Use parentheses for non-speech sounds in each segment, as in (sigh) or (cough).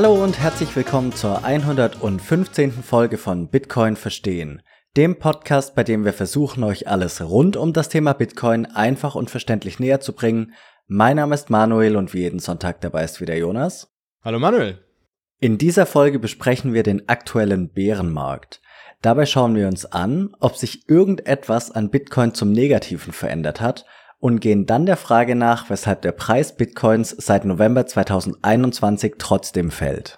Hallo und herzlich willkommen zur 115. Folge von Bitcoin verstehen, dem Podcast, bei dem wir versuchen, euch alles rund um das Thema Bitcoin einfach und verständlich näher zu bringen. Mein Name ist Manuel und wie jeden Sonntag dabei ist wieder Jonas. Hallo Manuel. In dieser Folge besprechen wir den aktuellen Bärenmarkt. Dabei schauen wir uns an, ob sich irgendetwas an Bitcoin zum Negativen verändert hat und gehen dann der Frage nach, weshalb der Preis Bitcoins seit November 2021 trotzdem fällt.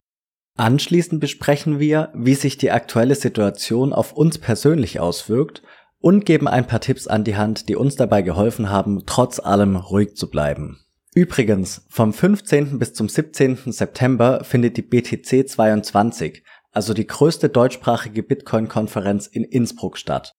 Anschließend besprechen wir, wie sich die aktuelle Situation auf uns persönlich auswirkt und geben ein paar Tipps an die Hand, die uns dabei geholfen haben, trotz allem ruhig zu bleiben. Übrigens, vom 15. bis zum 17. September findet die BTC 22, also die größte deutschsprachige Bitcoin-Konferenz in Innsbruck statt.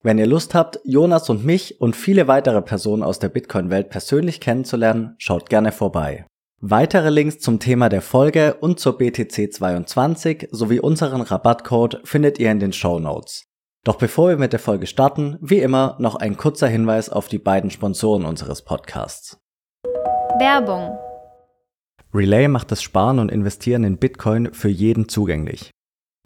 Wenn ihr Lust habt, Jonas und mich und viele weitere Personen aus der Bitcoin-Welt persönlich kennenzulernen, schaut gerne vorbei. Weitere Links zum Thema der Folge und zur BTC 22 sowie unseren Rabattcode findet ihr in den Show Notes. Doch bevor wir mit der Folge starten, wie immer noch ein kurzer Hinweis auf die beiden Sponsoren unseres Podcasts. Werbung Relay macht das Sparen und Investieren in Bitcoin für jeden zugänglich.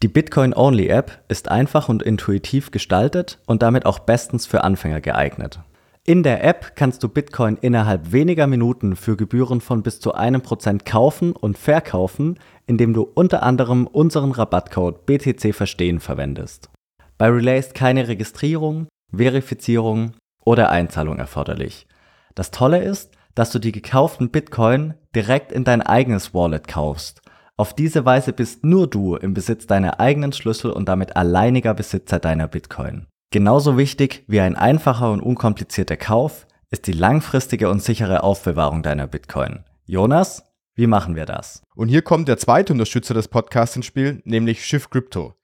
Die Bitcoin-Only-App ist einfach und intuitiv gestaltet und damit auch bestens für Anfänger geeignet. In der App kannst du Bitcoin innerhalb weniger Minuten für Gebühren von bis zu einem Prozent kaufen und verkaufen, indem du unter anderem unseren Rabattcode BTC Verstehen verwendest. Bei Relay ist keine Registrierung, Verifizierung oder Einzahlung erforderlich. Das Tolle ist, dass du die gekauften Bitcoin direkt in dein eigenes Wallet kaufst auf diese Weise bist nur du im Besitz deiner eigenen Schlüssel und damit alleiniger Besitzer deiner Bitcoin. Genauso wichtig wie ein einfacher und unkomplizierter Kauf ist die langfristige und sichere Aufbewahrung deiner Bitcoin. Jonas, wie machen wir das? Und hier kommt der zweite Unterstützer des Podcasts ins Spiel, nämlich Shift Crypto.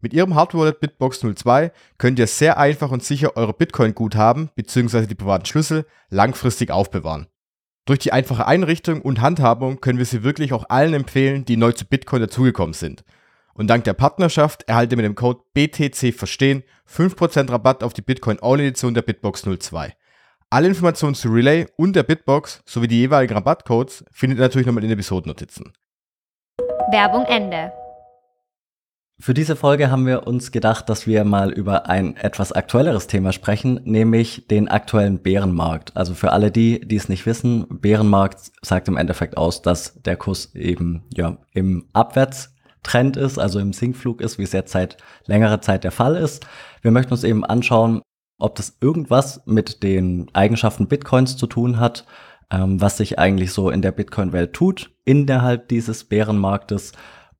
Mit ihrem Hardware Bitbox 02 könnt ihr sehr einfach und sicher eure Bitcoin-Guthaben bzw. die privaten Schlüssel langfristig aufbewahren. Durch die einfache Einrichtung und Handhabung können wir sie wirklich auch allen empfehlen, die neu zu Bitcoin dazugekommen sind. Und dank der Partnerschaft erhaltet ihr mit dem Code BTC Verstehen 5% Rabatt auf die Bitcoin All-Edition der Bitbox 02. Alle Informationen zu Relay und der Bitbox sowie die jeweiligen Rabattcodes findet ihr natürlich nochmal in den Episodennotizen. Werbung Ende. Für diese Folge haben wir uns gedacht, dass wir mal über ein etwas aktuelleres Thema sprechen, nämlich den aktuellen Bärenmarkt. Also für alle die, die es nicht wissen, Bärenmarkt sagt im Endeffekt aus, dass der Kurs eben ja im Abwärtstrend ist, also im Sinkflug ist, wie es jetzt seit längerer Zeit der Fall ist. Wir möchten uns eben anschauen, ob das irgendwas mit den Eigenschaften Bitcoins zu tun hat, ähm, was sich eigentlich so in der Bitcoin-Welt tut, innerhalb dieses Bärenmarktes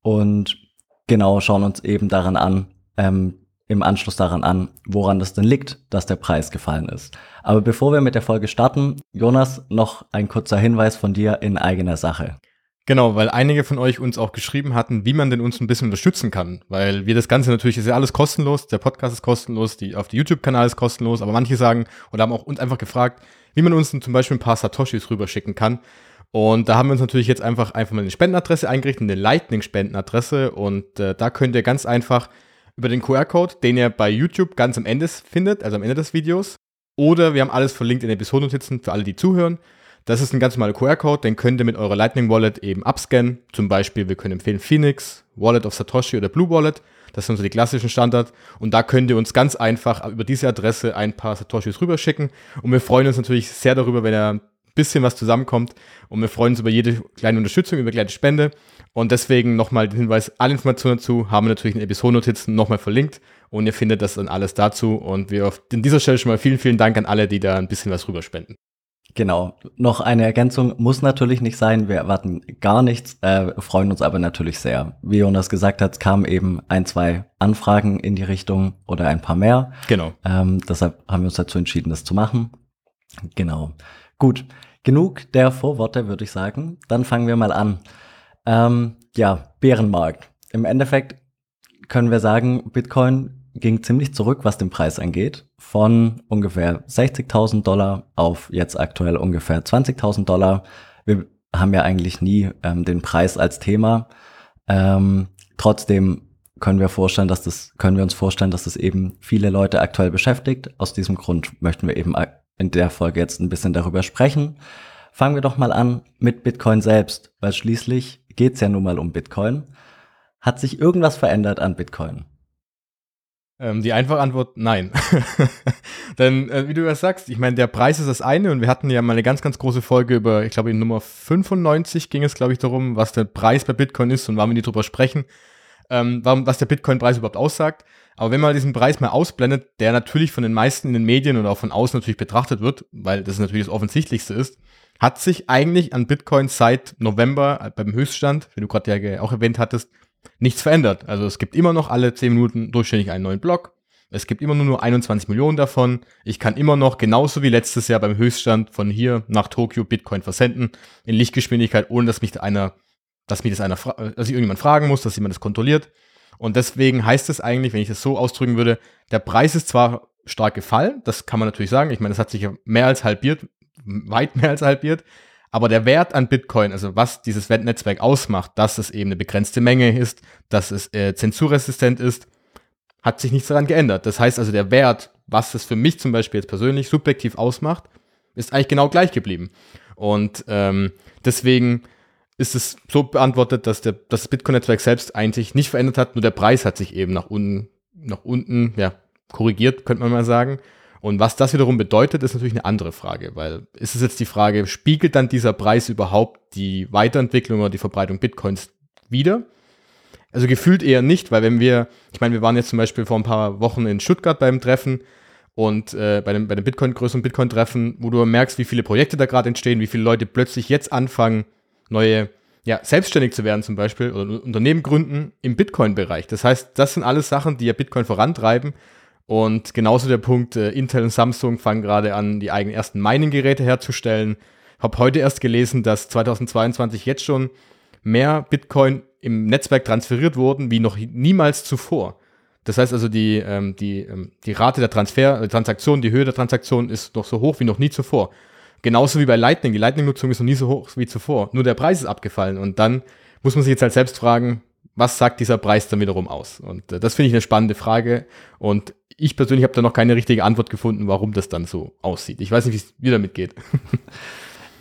und genau schauen uns eben daran an, ähm, im Anschluss daran an, woran das denn liegt, dass der Preis gefallen ist. Aber bevor wir mit der Folge starten, Jonas, noch ein kurzer Hinweis von dir in eigener Sache. Genau, weil einige von euch uns auch geschrieben hatten, wie man denn uns ein bisschen unterstützen kann. Weil wir das Ganze natürlich ist ja alles kostenlos, der Podcast ist kostenlos, die auf die YouTube-Kanal ist kostenlos, aber manche sagen oder haben auch uns einfach gefragt, wie man uns zum Beispiel ein paar Satoshis rüberschicken kann. Und da haben wir uns natürlich jetzt einfach, einfach mal eine Spendenadresse eingerichtet, eine Lightning-Spendenadresse. Und äh, da könnt ihr ganz einfach über den QR-Code, den ihr bei YouTube ganz am Ende findet, also am Ende des Videos, oder wir haben alles verlinkt in den Episodennotizen für alle, die zuhören. Das ist ein ganz normaler QR-Code, den könnt ihr mit eurer Lightning Wallet eben abscannen. Zum Beispiel, wir können empfehlen Phoenix, Wallet of Satoshi oder Blue Wallet. Das sind so die klassischen Standard. Und da könnt ihr uns ganz einfach über diese Adresse ein paar Satoshis rüberschicken. Und wir freuen uns natürlich sehr darüber, wenn ihr bisschen was zusammenkommt. Und wir freuen uns über jede kleine Unterstützung, über kleine Spende. Und deswegen nochmal den Hinweis, alle Informationen dazu haben wir natürlich in Episodennotizen nochmal verlinkt. Und ihr findet das dann alles dazu. Und wir auf an dieser Stelle schon mal vielen, vielen Dank an alle, die da ein bisschen was rüberspenden. Genau. Noch eine Ergänzung muss natürlich nicht sein. Wir erwarten gar nichts, äh, freuen uns aber natürlich sehr. Wie Jonas gesagt hat, kamen eben ein, zwei Anfragen in die Richtung oder ein paar mehr. Genau. Ähm, deshalb haben wir uns dazu entschieden, das zu machen. Genau. Gut, genug der Vorworte, würde ich sagen. Dann fangen wir mal an. Ähm, ja, Bärenmarkt. Im Endeffekt können wir sagen, Bitcoin ging ziemlich zurück, was den Preis angeht. Von ungefähr 60.000 Dollar auf jetzt aktuell ungefähr 20.000 Dollar. Wir haben ja eigentlich nie ähm, den Preis als Thema. Ähm, trotzdem können wir vorstellen, dass das, können wir uns vorstellen, dass das eben viele Leute aktuell beschäftigt. Aus diesem Grund möchten wir eben in der Folge jetzt ein bisschen darüber sprechen. Fangen wir doch mal an mit Bitcoin selbst, weil schließlich geht's ja nun mal um Bitcoin. Hat sich irgendwas verändert an Bitcoin? Ähm, die einfache Antwort, nein. (laughs) Denn, äh, wie du das sagst, ich meine, der Preis ist das eine und wir hatten ja mal eine ganz, ganz große Folge über, ich glaube, in Nummer 95 ging es, glaube ich, darum, was der Preis bei Bitcoin ist und warum wir nicht drüber sprechen, ähm, warum, was der Bitcoin-Preis überhaupt aussagt. Aber wenn man diesen Preis mal ausblendet, der natürlich von den meisten in den Medien und auch von außen natürlich betrachtet wird, weil das natürlich das Offensichtlichste ist, hat sich eigentlich an Bitcoin seit November äh, beim Höchststand, wie du gerade ja auch erwähnt hattest, nichts verändert. Also es gibt immer noch alle 10 Minuten durchschnittlich einen neuen Block. Es gibt immer nur 21 Millionen davon. Ich kann immer noch, genauso wie letztes Jahr beim Höchststand, von hier nach Tokio Bitcoin versenden in Lichtgeschwindigkeit, ohne dass mich einer, dass mich das einer, dass ich irgendjemand fragen muss, dass jemand das kontrolliert. Und deswegen heißt es eigentlich, wenn ich das so ausdrücken würde, der Preis ist zwar stark gefallen, das kann man natürlich sagen. Ich meine, das hat sich ja mehr als halbiert, weit mehr als halbiert. Aber der Wert an Bitcoin, also was dieses Netzwerk ausmacht, dass es eben eine begrenzte Menge ist, dass es äh, zensurresistent ist, hat sich nichts daran geändert. Das heißt also, der Wert, was es für mich zum Beispiel jetzt persönlich subjektiv ausmacht, ist eigentlich genau gleich geblieben. Und ähm, deswegen ist es so beantwortet, dass der, das Bitcoin-Netzwerk selbst eigentlich nicht verändert hat, nur der Preis hat sich eben nach unten, nach unten, ja, korrigiert, könnte man mal sagen. Und was das wiederum bedeutet, ist natürlich eine andere Frage, weil ist es jetzt die Frage, spiegelt dann dieser Preis überhaupt die Weiterentwicklung oder die Verbreitung Bitcoins wieder? Also gefühlt eher nicht, weil wenn wir, ich meine, wir waren jetzt zum Beispiel vor ein paar Wochen in Stuttgart beim Treffen und äh, bei dem, bei dem Bitcoin, größeren Bitcoin-Treffen, wo du merkst, wie viele Projekte da gerade entstehen, wie viele Leute plötzlich jetzt anfangen, neue, ja, selbstständig zu werden zum Beispiel oder Unternehmen gründen im Bitcoin-Bereich. Das heißt, das sind alles Sachen, die ja Bitcoin vorantreiben und genauso der Punkt, äh, Intel und Samsung fangen gerade an, die eigenen ersten Mining-Geräte herzustellen. Habe heute erst gelesen, dass 2022 jetzt schon mehr Bitcoin im Netzwerk transferiert wurden wie noch niemals zuvor. Das heißt also, die, ähm, die, ähm, die Rate der Transfer, Transaktion, die Höhe der Transaktion ist noch so hoch wie noch nie zuvor. Genauso wie bei Lightning. Die Lightning-Nutzung ist noch nie so hoch wie zuvor. Nur der Preis ist abgefallen. Und dann muss man sich jetzt halt selbst fragen, was sagt dieser Preis dann wiederum aus? Und äh, das finde ich eine spannende Frage. Und ich persönlich habe da noch keine richtige Antwort gefunden, warum das dann so aussieht. Ich weiß nicht, wie es mir damit geht. (laughs)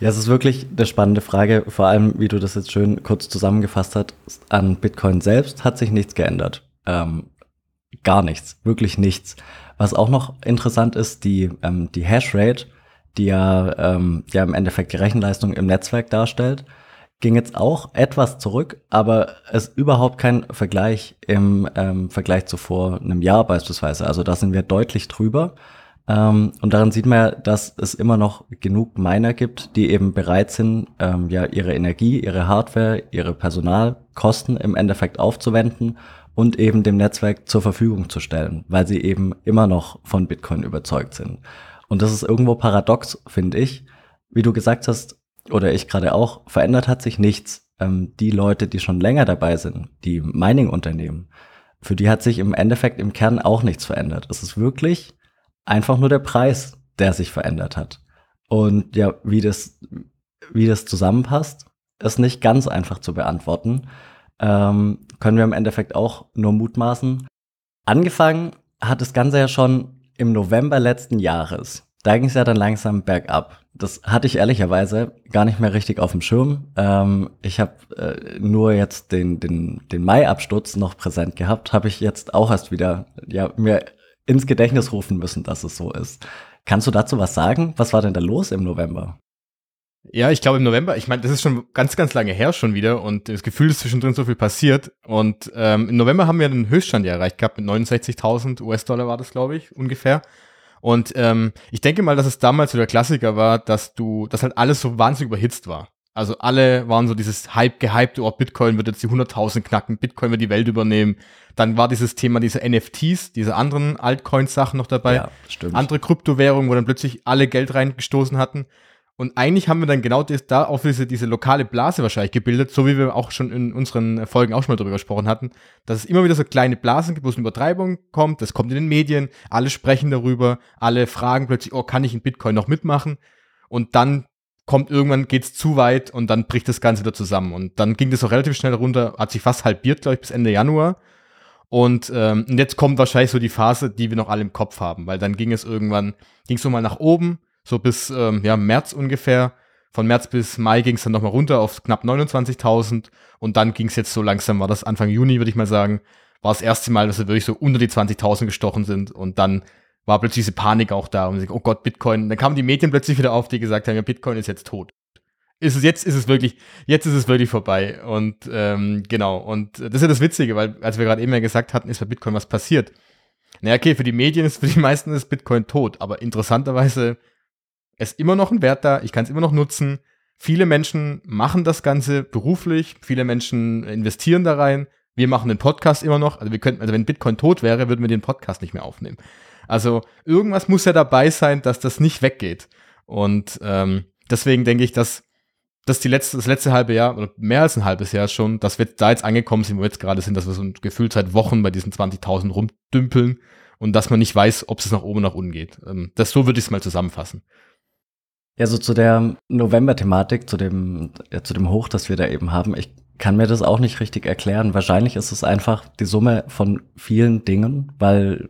Ja, es ist wirklich eine spannende Frage, vor allem, wie du das jetzt schön kurz zusammengefasst hast. An Bitcoin selbst hat sich nichts geändert. Ähm, gar nichts, wirklich nichts. Was auch noch interessant ist, die, ähm, die Hashrate, die ja, ähm, ja im Endeffekt die Rechenleistung im Netzwerk darstellt, ging jetzt auch etwas zurück, aber es ist überhaupt kein Vergleich im ähm, Vergleich zu vor einem Jahr beispielsweise. Also da sind wir deutlich drüber. Ähm, und daran sieht man ja, dass es immer noch genug Miner gibt, die eben bereit sind, ähm, ja ihre Energie, ihre Hardware, ihre Personalkosten im Endeffekt aufzuwenden und eben dem Netzwerk zur Verfügung zu stellen, weil sie eben immer noch von Bitcoin überzeugt sind. Und das ist irgendwo paradox, finde ich. Wie du gesagt hast, oder ich gerade auch, verändert hat sich nichts. Ähm, die Leute, die schon länger dabei sind, die Mining-Unternehmen, für die hat sich im Endeffekt im Kern auch nichts verändert. Es ist wirklich einfach nur der Preis, der sich verändert hat. Und ja, wie das, wie das zusammenpasst, ist nicht ganz einfach zu beantworten. Ähm, können wir im Endeffekt auch nur mutmaßen. Angefangen hat das Ganze ja schon im November letzten Jahres. Da ging es ja dann langsam bergab. Das hatte ich ehrlicherweise gar nicht mehr richtig auf dem Schirm. Ähm, ich habe äh, nur jetzt den, den, den Mai-Absturz noch präsent gehabt, habe ich jetzt auch erst wieder ja, mir ins Gedächtnis rufen müssen, dass es so ist. Kannst du dazu was sagen? Was war denn da los im November? Ja, ich glaube im November, ich meine, das ist schon ganz, ganz lange her schon wieder und das Gefühl ist zwischendrin so viel passiert. Und ähm, im November haben wir den Höchststand ja erreicht gehabt mit 69.000 US-Dollar war das, glaube ich, ungefähr. Und ähm, ich denke mal, dass es damals so der Klassiker war, dass du, dass halt alles so wahnsinnig überhitzt war. Also alle waren so dieses Hype, gehypte, oh, Bitcoin wird jetzt die 100.000 knacken, Bitcoin wird die Welt übernehmen. Dann war dieses Thema diese NFTs, diese anderen Altcoins-Sachen noch dabei. Ja, stimmt. Andere Kryptowährungen, wo dann plötzlich alle Geld reingestoßen hatten. Und eigentlich haben wir dann genau das, da auch diese, diese lokale Blase wahrscheinlich gebildet, so wie wir auch schon in unseren Folgen auch schon mal drüber gesprochen hatten, dass es immer wieder so kleine Blasen gibt, wo es eine Übertreibung kommt, das kommt in den Medien, alle sprechen darüber, alle fragen plötzlich, oh, kann ich in Bitcoin noch mitmachen? Und dann kommt irgendwann, geht's zu weit und dann bricht das Ganze wieder zusammen. Und dann ging das auch relativ schnell runter, hat sich fast halbiert, glaube ich, bis Ende Januar. Und ähm, jetzt kommt wahrscheinlich so die Phase, die wir noch alle im Kopf haben, weil dann ging es irgendwann, ging es so mal nach oben, so bis ähm, ja, März ungefähr, Von März bis Mai ging es dann nochmal runter auf knapp 29.000 und dann ging es jetzt so langsam, war das Anfang Juni, würde ich mal sagen, war das erste Mal, dass wir wirklich so unter die 20.000 gestochen sind und dann war plötzlich diese Panik auch da und oh Gott, Bitcoin. Dann kamen die Medien plötzlich wieder auf, die gesagt haben, ja, Bitcoin ist jetzt tot. Ist es, jetzt ist es wirklich, jetzt ist es wirklich vorbei. Und ähm, genau, und das ist ja das Witzige, weil, als wir gerade eben ja gesagt hatten, ist bei Bitcoin was passiert. Naja, okay, für die Medien ist, für die meisten ist Bitcoin tot, aber interessanterweise ist immer noch ein Wert da, ich kann es immer noch nutzen. Viele Menschen machen das Ganze beruflich, viele Menschen investieren da rein. Wir machen den Podcast immer noch. Also wir könnten, also wenn Bitcoin tot wäre, würden wir den Podcast nicht mehr aufnehmen. Also irgendwas muss ja dabei sein, dass das nicht weggeht. Und ähm, deswegen denke ich, dass das die letzte, das letzte halbe Jahr oder mehr als ein halbes Jahr schon, dass wir da jetzt angekommen sind, wo wir jetzt gerade sind, dass wir so ein Gefühl seit Wochen bei diesen 20.000 rumdümpeln und dass man nicht weiß, ob es nach oben oder nach unten geht. Ähm, das so würde ich es mal zusammenfassen. Ja, so zu der November-Thematik, zu dem, ja, zu dem Hoch, das wir da eben haben. Ich kann mir das auch nicht richtig erklären. Wahrscheinlich ist es einfach die Summe von vielen Dingen, weil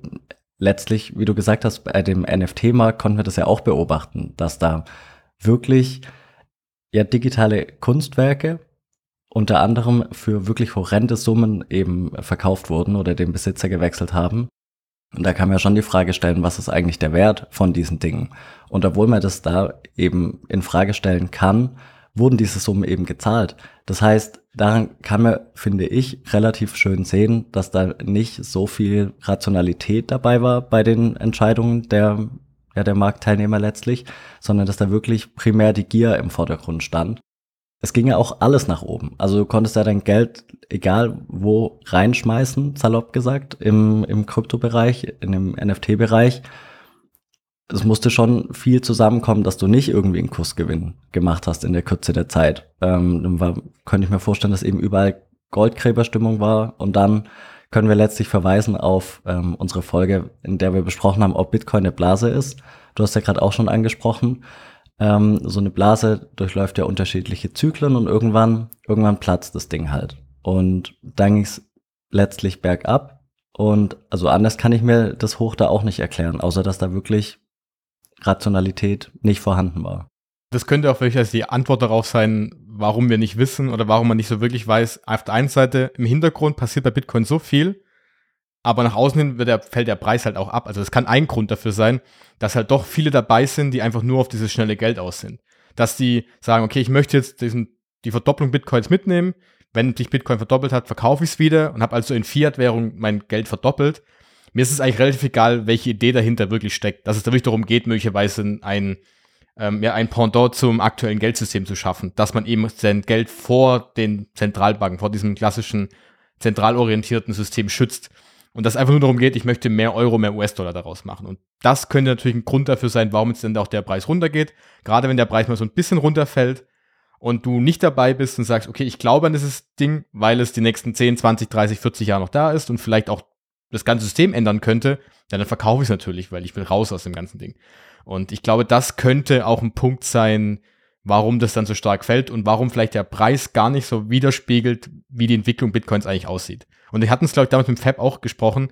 letztlich, wie du gesagt hast, bei dem NFT-Markt konnten wir das ja auch beobachten, dass da wirklich ja digitale Kunstwerke unter anderem für wirklich horrende Summen eben verkauft wurden oder den Besitzer gewechselt haben. Und da kann man ja schon die Frage stellen, was ist eigentlich der Wert von diesen Dingen? Und obwohl man das da eben in Frage stellen kann, wurden diese Summen eben gezahlt. Das heißt, daran kann man, finde ich, relativ schön sehen, dass da nicht so viel Rationalität dabei war bei den Entscheidungen der, ja, der Marktteilnehmer letztlich, sondern dass da wirklich primär die Gier im Vordergrund stand. Es ging ja auch alles nach oben. Also du konntest ja dein Geld, egal wo, reinschmeißen, salopp gesagt, im, im Kryptobereich, in dem NFT-Bereich es musste schon viel zusammenkommen, dass du nicht irgendwie einen Kursgewinn gemacht hast in der Kürze der Zeit. Ähm, dann war, könnte ich mir vorstellen, dass eben überall Goldgräberstimmung war und dann können wir letztlich verweisen auf ähm, unsere Folge, in der wir besprochen haben, ob Bitcoin eine Blase ist. Du hast ja gerade auch schon angesprochen. Ähm, so eine Blase durchläuft ja unterschiedliche Zyklen und irgendwann, irgendwann platzt das Ding halt. Und dann ging es letztlich bergab. Und also anders kann ich mir das Hoch da auch nicht erklären, außer dass da wirklich Rationalität nicht vorhanden war. Das könnte auch vielleicht die Antwort darauf sein, warum wir nicht wissen oder warum man nicht so wirklich weiß. Auf der einen Seite im Hintergrund passiert bei Bitcoin so viel, aber nach außen hin wird der, fällt der Preis halt auch ab. Also das kann ein Grund dafür sein, dass halt doch viele dabei sind, die einfach nur auf dieses schnelle Geld aus sind. Dass die sagen, okay, ich möchte jetzt diesen, die Verdopplung Bitcoins mitnehmen. Wenn sich Bitcoin verdoppelt hat, verkaufe ich es wieder und habe also in Fiat-Währung mein Geld verdoppelt mir ist es eigentlich relativ egal, welche Idee dahinter wirklich steckt. Dass es da wirklich darum geht, möglicherweise ein, ähm, ja, ein Pendant zum aktuellen Geldsystem zu schaffen. Dass man eben sein Geld vor den Zentralbanken, vor diesem klassischen zentralorientierten System schützt. Und dass es einfach nur darum geht, ich möchte mehr Euro, mehr US-Dollar daraus machen. Und das könnte natürlich ein Grund dafür sein, warum jetzt dann auch der Preis runtergeht. Gerade wenn der Preis mal so ein bisschen runterfällt und du nicht dabei bist und sagst, okay, ich glaube an dieses Ding, weil es die nächsten 10, 20, 30, 40 Jahre noch da ist und vielleicht auch das ganze System ändern könnte, ja, dann verkaufe ich es natürlich, weil ich will raus aus dem ganzen Ding. Und ich glaube, das könnte auch ein Punkt sein, warum das dann so stark fällt und warum vielleicht der Preis gar nicht so widerspiegelt, wie die Entwicklung Bitcoins eigentlich aussieht. Und wir hatten es, glaube ich, damals mit dem Fab auch gesprochen,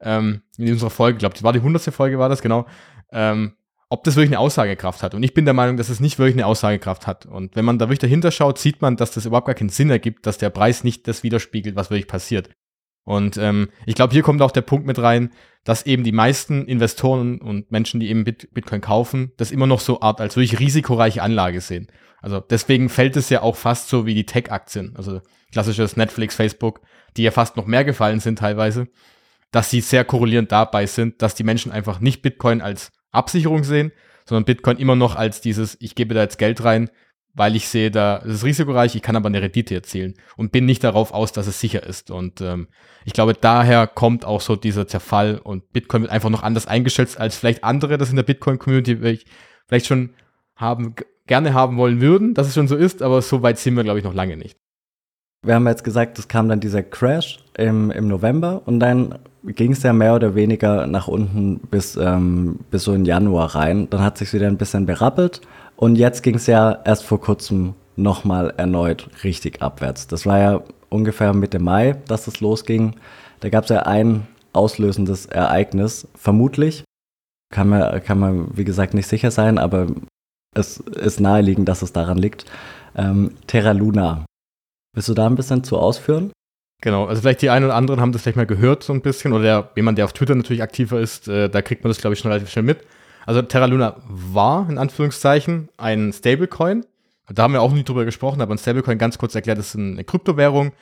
ähm, in unserer Folge, ich glaube, das war die hundertste Folge, war das, genau, ähm, ob das wirklich eine Aussagekraft hat. Und ich bin der Meinung, dass es nicht wirklich eine Aussagekraft hat. Und wenn man da wirklich dahinter schaut, sieht man, dass das überhaupt gar keinen Sinn ergibt, dass der Preis nicht das widerspiegelt, was wirklich passiert. Und ähm, ich glaube, hier kommt auch der Punkt mit rein, dass eben die meisten Investoren und Menschen, die eben Bit Bitcoin kaufen, das immer noch so Art als wirklich risikoreiche Anlage sehen. Also deswegen fällt es ja auch fast so wie die Tech-Aktien, also klassisches Netflix, Facebook, die ja fast noch mehr gefallen sind teilweise, dass sie sehr korrelierend dabei sind, dass die Menschen einfach nicht Bitcoin als Absicherung sehen, sondern Bitcoin immer noch als dieses, ich gebe da jetzt Geld rein, weil ich sehe, da es ist risikoreich, ich kann aber eine Rendite erzielen und bin nicht darauf aus, dass es sicher ist. Und ähm, ich glaube, daher kommt auch so dieser Zerfall und Bitcoin wird einfach noch anders eingeschätzt als vielleicht andere, das in der Bitcoin-Community vielleicht schon haben, gerne haben wollen würden, dass es schon so ist, aber so weit sind wir, glaube ich, noch lange nicht. Wir haben jetzt gesagt, es kam dann dieser Crash im, im November und dann ging es ja mehr oder weniger nach unten bis, ähm, bis so in Januar rein. Dann hat sich wieder ein bisschen berappelt und jetzt ging es ja erst vor kurzem nochmal erneut richtig abwärts. Das war ja ungefähr Mitte Mai, dass das losging. Da gab es ja ein auslösendes Ereignis, vermutlich. Kann man, kann man, wie gesagt, nicht sicher sein, aber es ist naheliegend, dass es daran liegt. Ähm, Terra Luna. Willst du da ein bisschen zu ausführen? Genau, also vielleicht die einen oder anderen haben das vielleicht mal gehört so ein bisschen oder der, jemand, der auf Twitter natürlich aktiver ist, äh, da kriegt man das, glaube ich, schon relativ schnell mit. Also Terra Luna war, in Anführungszeichen, ein Stablecoin. Da haben wir auch nicht drüber gesprochen, aber ein Stablecoin, ganz kurz erklärt, ist eine Kryptowährung,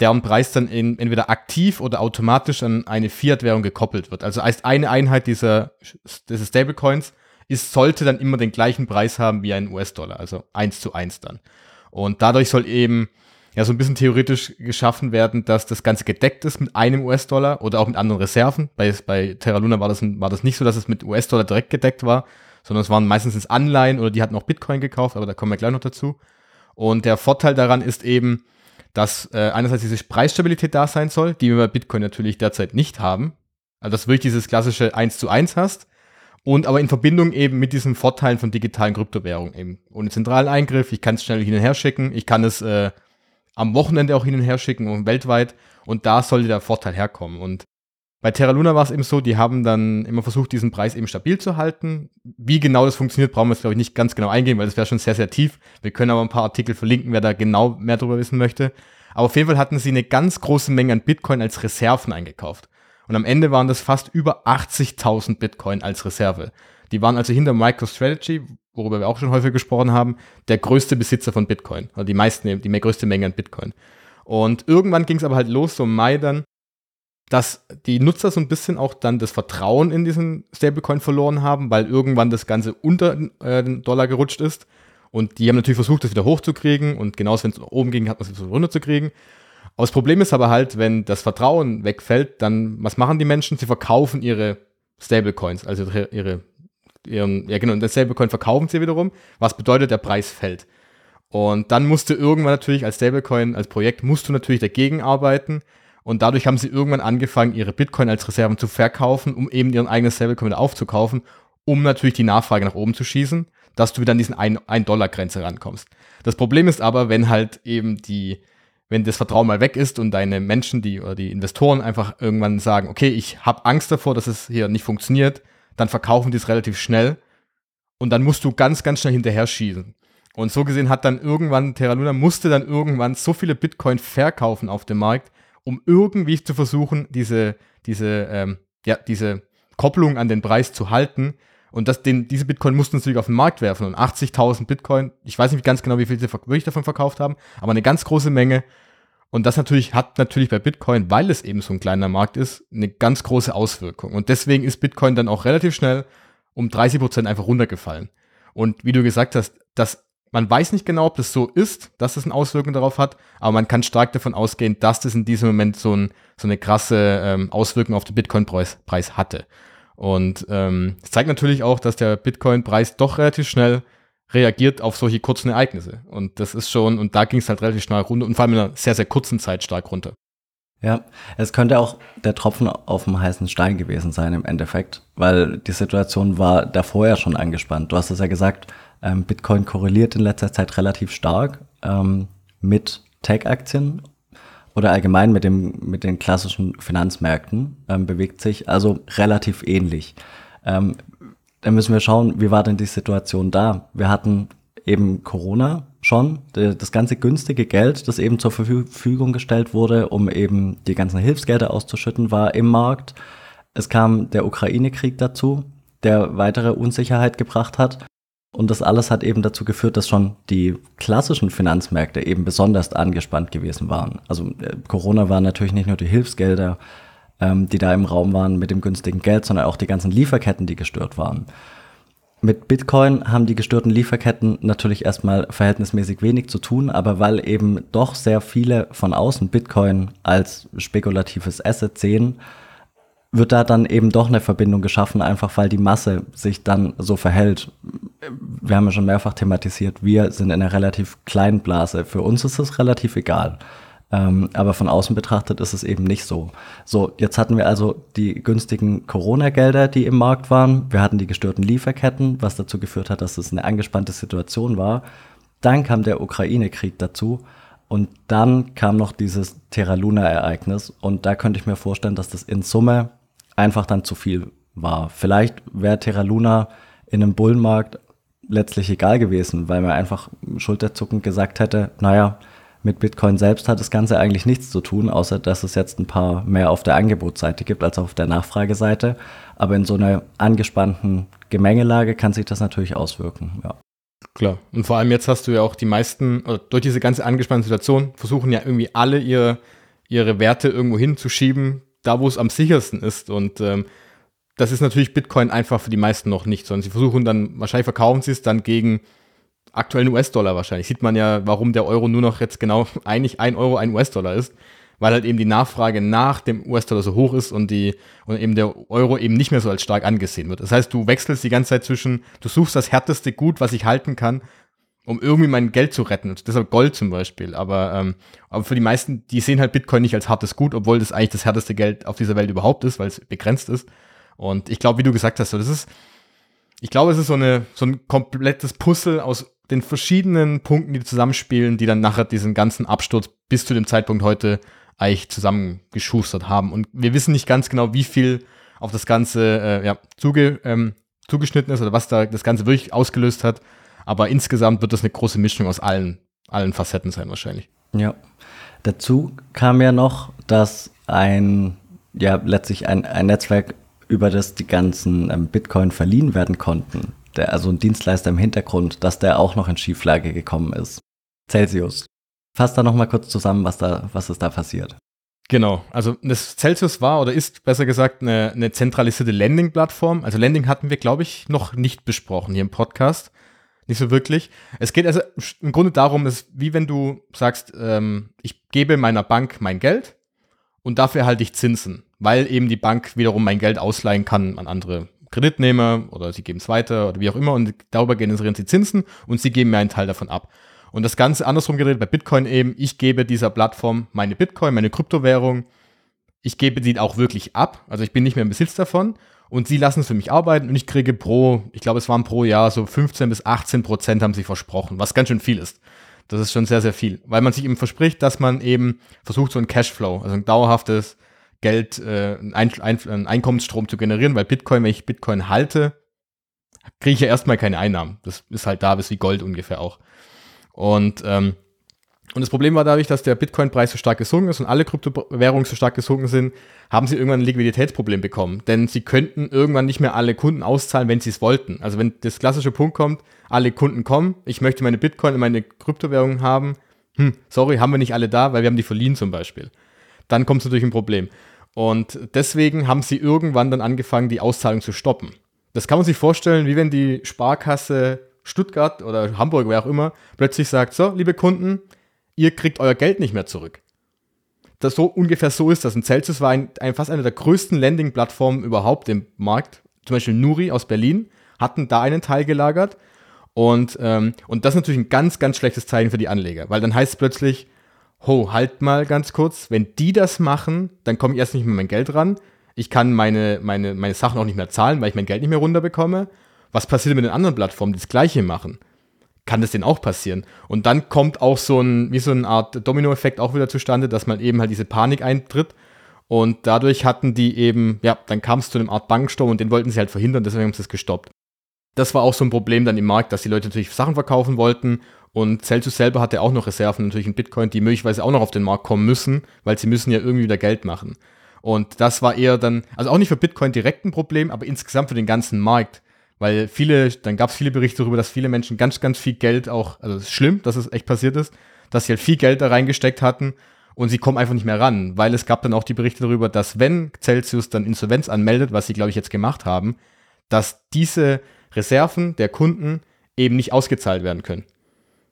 deren Preis dann in, entweder aktiv oder automatisch an eine Fiat-Währung gekoppelt wird. Also heißt eine Einheit dieser, dieses Stablecoins ist, sollte dann immer den gleichen Preis haben wie ein US-Dollar, also eins zu eins dann. Und dadurch soll eben ja so ein bisschen theoretisch geschaffen werden, dass das Ganze gedeckt ist mit einem US-Dollar oder auch mit anderen Reserven. Bei, bei Terra Luna war das, war das nicht so, dass es mit US-Dollar direkt gedeckt war, sondern es waren meistens Anleihen oder die hatten auch Bitcoin gekauft, aber da kommen wir gleich noch dazu. Und der Vorteil daran ist eben, dass äh, einerseits diese Preisstabilität da sein soll, die wir bei Bitcoin natürlich derzeit nicht haben. Also dass du wirklich dieses klassische 1 zu 1 hast. Und aber in Verbindung eben mit diesen Vorteilen von digitalen Kryptowährungen eben. Ohne zentralen Eingriff, ich kann es schnell hin und her schicken, ich kann es äh, am Wochenende auch hin und her schicken und weltweit. Und da sollte der Vorteil herkommen. Und bei Terra Luna war es eben so, die haben dann immer versucht, diesen Preis eben stabil zu halten. Wie genau das funktioniert, brauchen wir jetzt, glaube ich, nicht ganz genau eingehen, weil das wäre schon sehr, sehr tief. Wir können aber ein paar Artikel verlinken, wer da genau mehr darüber wissen möchte. Aber auf jeden Fall hatten sie eine ganz große Menge an Bitcoin als Reserven eingekauft. Und am Ende waren das fast über 80.000 Bitcoin als Reserve. Die waren also hinter MicroStrategy, worüber wir auch schon häufig gesprochen haben, der größte Besitzer von Bitcoin. Oder die meisten, die größte Menge an Bitcoin. Und irgendwann ging es aber halt los, so im Mai dann, dass die Nutzer so ein bisschen auch dann das Vertrauen in diesen Stablecoin verloren haben, weil irgendwann das Ganze unter äh, den Dollar gerutscht ist. Und die haben natürlich versucht, das wieder hochzukriegen. Und genauso, wenn es oben ging, hat man es wieder runterzukriegen. Aber das Problem ist aber halt, wenn das Vertrauen wegfällt, dann, was machen die Menschen? Sie verkaufen ihre Stablecoins, also ihre ihren, ja genau, das Stablecoin verkaufen sie wiederum, was bedeutet, der Preis fällt. Und dann musst du irgendwann natürlich als Stablecoin, als Projekt, musst du natürlich dagegen arbeiten und dadurch haben sie irgendwann angefangen, ihre Bitcoin als Reserven zu verkaufen, um eben ihren eigenen Stablecoin wieder aufzukaufen, um natürlich die Nachfrage nach oben zu schießen, dass du wieder an diesen 1-Dollar-Grenze rankommst. Das Problem ist aber, wenn halt eben die, wenn das Vertrauen mal weg ist und deine Menschen, die oder die Investoren einfach irgendwann sagen, okay, ich habe Angst davor, dass es hier nicht funktioniert, dann verkaufen die es relativ schnell und dann musst du ganz, ganz schnell hinterher schießen. Und so gesehen hat dann irgendwann, Terra Luna musste dann irgendwann so viele Bitcoin verkaufen auf dem Markt, um irgendwie zu versuchen, diese, diese, ähm, ja, diese Kopplung an den Preis zu halten. Und das, den, diese Bitcoin mussten natürlich auf den Markt werfen. Und 80.000 Bitcoin, ich weiß nicht ganz genau, wie viel sie wirklich davon verkauft haben, aber eine ganz große Menge. Und das natürlich hat natürlich bei Bitcoin, weil es eben so ein kleiner Markt ist, eine ganz große Auswirkung. Und deswegen ist Bitcoin dann auch relativ schnell um 30 Prozent einfach runtergefallen. Und wie du gesagt hast, das man weiß nicht genau, ob das so ist, dass das eine Auswirkung darauf hat, aber man kann stark davon ausgehen, dass das in diesem Moment so, ein, so eine krasse ähm, Auswirkung auf den Bitcoin-Preis Preis hatte. Und ähm, es zeigt natürlich auch, dass der Bitcoin-Preis doch relativ schnell reagiert auf solche kurzen Ereignisse. Und das ist schon, und da ging es halt relativ schnell runter und vor allem in einer sehr, sehr kurzen Zeit stark runter. Ja, es könnte auch der Tropfen auf dem heißen Stein gewesen sein im Endeffekt, weil die Situation war davor ja schon angespannt. Du hast es ja gesagt, ähm, Bitcoin korreliert in letzter Zeit relativ stark ähm, mit Tech-Aktien oder allgemein mit, dem, mit den klassischen Finanzmärkten ähm, bewegt sich also relativ ähnlich. Dann müssen wir schauen, wie war denn die Situation da? Wir hatten eben Corona schon, das ganze günstige Geld, das eben zur Verfügung gestellt wurde, um eben die ganzen Hilfsgelder auszuschütten, war im Markt. Es kam der Ukraine-Krieg dazu, der weitere Unsicherheit gebracht hat. Und das alles hat eben dazu geführt, dass schon die klassischen Finanzmärkte eben besonders angespannt gewesen waren. Also äh, Corona war natürlich nicht nur die Hilfsgelder, ähm, die da im Raum waren mit dem günstigen Geld, sondern auch die ganzen Lieferketten, die gestört waren. Mit Bitcoin haben die gestörten Lieferketten natürlich erstmal verhältnismäßig wenig zu tun, aber weil eben doch sehr viele von außen Bitcoin als spekulatives Asset sehen, wird da dann eben doch eine Verbindung geschaffen, einfach weil die Masse sich dann so verhält. Wir haben ja schon mehrfach thematisiert, wir sind in einer relativ kleinen Blase. Für uns ist es relativ egal. Ähm, aber von außen betrachtet ist es eben nicht so. So, jetzt hatten wir also die günstigen Corona-Gelder, die im Markt waren. Wir hatten die gestörten Lieferketten, was dazu geführt hat, dass es eine angespannte Situation war. Dann kam der Ukraine-Krieg dazu. Und dann kam noch dieses Terra Luna-Ereignis. Und da könnte ich mir vorstellen, dass das in Summe einfach dann zu viel war. Vielleicht wäre Terra Luna in einem Bullenmarkt letztlich egal gewesen, weil man einfach schulterzuckend gesagt hätte, naja, mit Bitcoin selbst hat das Ganze eigentlich nichts zu tun, außer dass es jetzt ein paar mehr auf der Angebotsseite gibt als auf der Nachfrageseite. Aber in so einer angespannten Gemengelage kann sich das natürlich auswirken, ja. Klar. Und vor allem jetzt hast du ja auch die meisten, durch diese ganze angespannte Situation, versuchen ja irgendwie alle ihre, ihre Werte irgendwo hinzuschieben, da wo es am sichersten ist. Und ähm, das ist natürlich Bitcoin einfach für die meisten noch nicht, sondern sie versuchen dann, wahrscheinlich verkaufen sie es dann gegen aktuellen US-Dollar wahrscheinlich. Sieht man ja, warum der Euro nur noch jetzt genau eigentlich ein Euro ein US-Dollar ist, weil halt eben die Nachfrage nach dem US-Dollar so hoch ist und die und eben der Euro eben nicht mehr so als stark angesehen wird. Das heißt, du wechselst die ganze Zeit zwischen, du suchst das härteste Gut, was ich halten kann, um irgendwie mein Geld zu retten. Deshalb Gold zum Beispiel. Aber, ähm, aber für die meisten, die sehen halt Bitcoin nicht als hartes Gut, obwohl das eigentlich das härteste Geld auf dieser Welt überhaupt ist, weil es begrenzt ist. Und ich glaube, wie du gesagt hast, so, das ist, ich glaube, es ist so, eine, so ein komplettes Puzzle aus den verschiedenen Punkten, die zusammenspielen, die dann nachher diesen ganzen Absturz bis zu dem Zeitpunkt heute eigentlich zusammengeschustert haben. Und wir wissen nicht ganz genau, wie viel auf das Ganze äh, ja, zuge, ähm, zugeschnitten ist oder was da das Ganze wirklich ausgelöst hat. Aber insgesamt wird das eine große Mischung aus allen, allen Facetten sein wahrscheinlich. Ja. Dazu kam ja noch, dass ein, ja, letztlich ein, ein Netzwerk, über das die ganzen ähm, Bitcoin verliehen werden konnten, der, also ein Dienstleister im Hintergrund, dass der auch noch in Schieflage gekommen ist. Celsius. Fass da noch mal kurz zusammen, was da, was ist da passiert. Genau, also das Celsius war oder ist besser gesagt eine, eine zentralisierte Landing-Plattform. Also Landing hatten wir, glaube ich, noch nicht besprochen hier im Podcast. Nicht so wirklich. Es geht also im Grunde darum, ist wie wenn du sagst, ähm, ich gebe meiner Bank mein Geld und dafür erhalte ich Zinsen, weil eben die Bank wiederum mein Geld ausleihen kann an andere Kreditnehmer oder sie geben es weiter oder wie auch immer und darüber generieren sie Zinsen und sie geben mir einen Teil davon ab. Und das Ganze andersrum geredet bei Bitcoin eben, ich gebe dieser Plattform meine Bitcoin, meine Kryptowährung, ich gebe sie auch wirklich ab, also ich bin nicht mehr im Besitz davon und sie lassen es für mich arbeiten und ich kriege pro, ich glaube es waren pro Jahr so 15 bis 18 Prozent haben sie versprochen, was ganz schön viel ist. Das ist schon sehr, sehr viel, weil man sich eben verspricht, dass man eben versucht, so ein Cashflow, also ein dauerhaftes Geld, äh, ein, ein, ein Einkommensstrom zu generieren, weil Bitcoin, wenn ich Bitcoin halte, kriege ich ja erstmal keine Einnahmen. Das ist halt da, bis wie Gold ungefähr auch. Und, ähm, und das Problem war dadurch, dass der Bitcoin-Preis so stark gesunken ist und alle Kryptowährungen so stark gesunken sind, haben sie irgendwann ein Liquiditätsproblem bekommen. Denn sie könnten irgendwann nicht mehr alle Kunden auszahlen, wenn sie es wollten. Also wenn das klassische Punkt kommt, alle Kunden kommen, ich möchte meine Bitcoin und meine Kryptowährungen haben, hm, sorry, haben wir nicht alle da, weil wir haben die verliehen zum Beispiel. Dann kommt es natürlich ein Problem. Und deswegen haben sie irgendwann dann angefangen, die Auszahlung zu stoppen. Das kann man sich vorstellen, wie wenn die Sparkasse Stuttgart oder Hamburg, wer auch immer, plötzlich sagt, so, liebe Kunden, ihr kriegt euer Geld nicht mehr zurück. Das so ungefähr so ist das. Und Celsius war ein, ein, fast eine der größten Landing-Plattformen überhaupt im Markt. Zum Beispiel Nuri aus Berlin hatten da einen Teil gelagert. Und, ähm, und das ist natürlich ein ganz, ganz schlechtes Zeichen für die Anleger, weil dann heißt es plötzlich, ho, halt mal ganz kurz, wenn die das machen, dann komme ich erst nicht mehr mein Geld ran. Ich kann meine, meine, meine Sachen auch nicht mehr zahlen, weil ich mein Geld nicht mehr runterbekomme. Was passiert mit den anderen Plattformen, die das Gleiche machen? Kann das denen auch passieren? Und dann kommt auch so ein, wie so eine Art Dominoeffekt auch wieder zustande, dass mal eben halt diese Panik eintritt. Und dadurch hatten die eben, ja, dann kam es zu einem Art Banksturm und den wollten sie halt verhindern, deswegen haben sie es gestoppt. Das war auch so ein Problem dann im Markt, dass die Leute natürlich Sachen verkaufen wollten und Celsius selber hatte auch noch Reserven natürlich in Bitcoin, die möglicherweise auch noch auf den Markt kommen müssen, weil sie müssen ja irgendwie wieder Geld machen. Und das war eher dann, also auch nicht für Bitcoin direkt ein Problem, aber insgesamt für den ganzen Markt. Weil viele, dann gab es viele Berichte darüber, dass viele Menschen ganz, ganz viel Geld auch, also es ist schlimm, dass es echt passiert ist, dass sie halt viel Geld da reingesteckt hatten und sie kommen einfach nicht mehr ran, weil es gab dann auch die Berichte darüber, dass wenn Celsius dann Insolvenz anmeldet, was sie, glaube ich, jetzt gemacht haben, dass diese Reserven der Kunden eben nicht ausgezahlt werden können.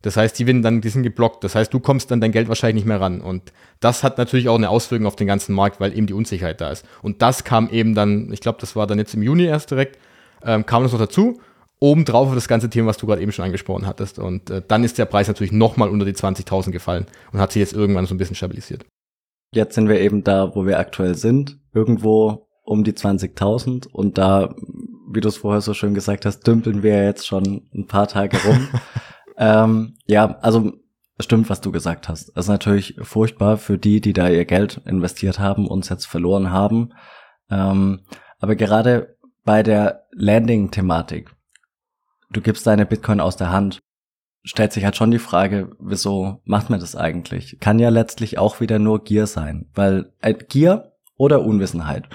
Das heißt, die werden dann, die sind geblockt. Das heißt, du kommst dann dein Geld wahrscheinlich nicht mehr ran. Und das hat natürlich auch eine Auswirkung auf den ganzen Markt, weil eben die Unsicherheit da ist. Und das kam eben dann, ich glaube, das war dann jetzt im Juni erst direkt, ähm, kam das noch dazu. Obendrauf auf das ganze Thema, was du gerade eben schon angesprochen hattest. Und äh, dann ist der Preis natürlich nochmal unter die 20.000 gefallen und hat sich jetzt irgendwann so ein bisschen stabilisiert. Jetzt sind wir eben da, wo wir aktuell sind. Irgendwo um die 20.000 und da, wie du es vorher so schön gesagt hast, dümpeln wir jetzt schon ein paar Tage rum. (laughs) ähm, ja, also stimmt, was du gesagt hast. Es ist natürlich furchtbar für die, die da ihr Geld investiert haben und es jetzt verloren haben. Ähm, aber gerade bei der Landing-Thematik du gibst deine Bitcoin aus der Hand, stellt sich halt schon die Frage, wieso macht man das eigentlich? Kann ja letztlich auch wieder nur Gier sein, weil äh, Gier oder Unwissenheit.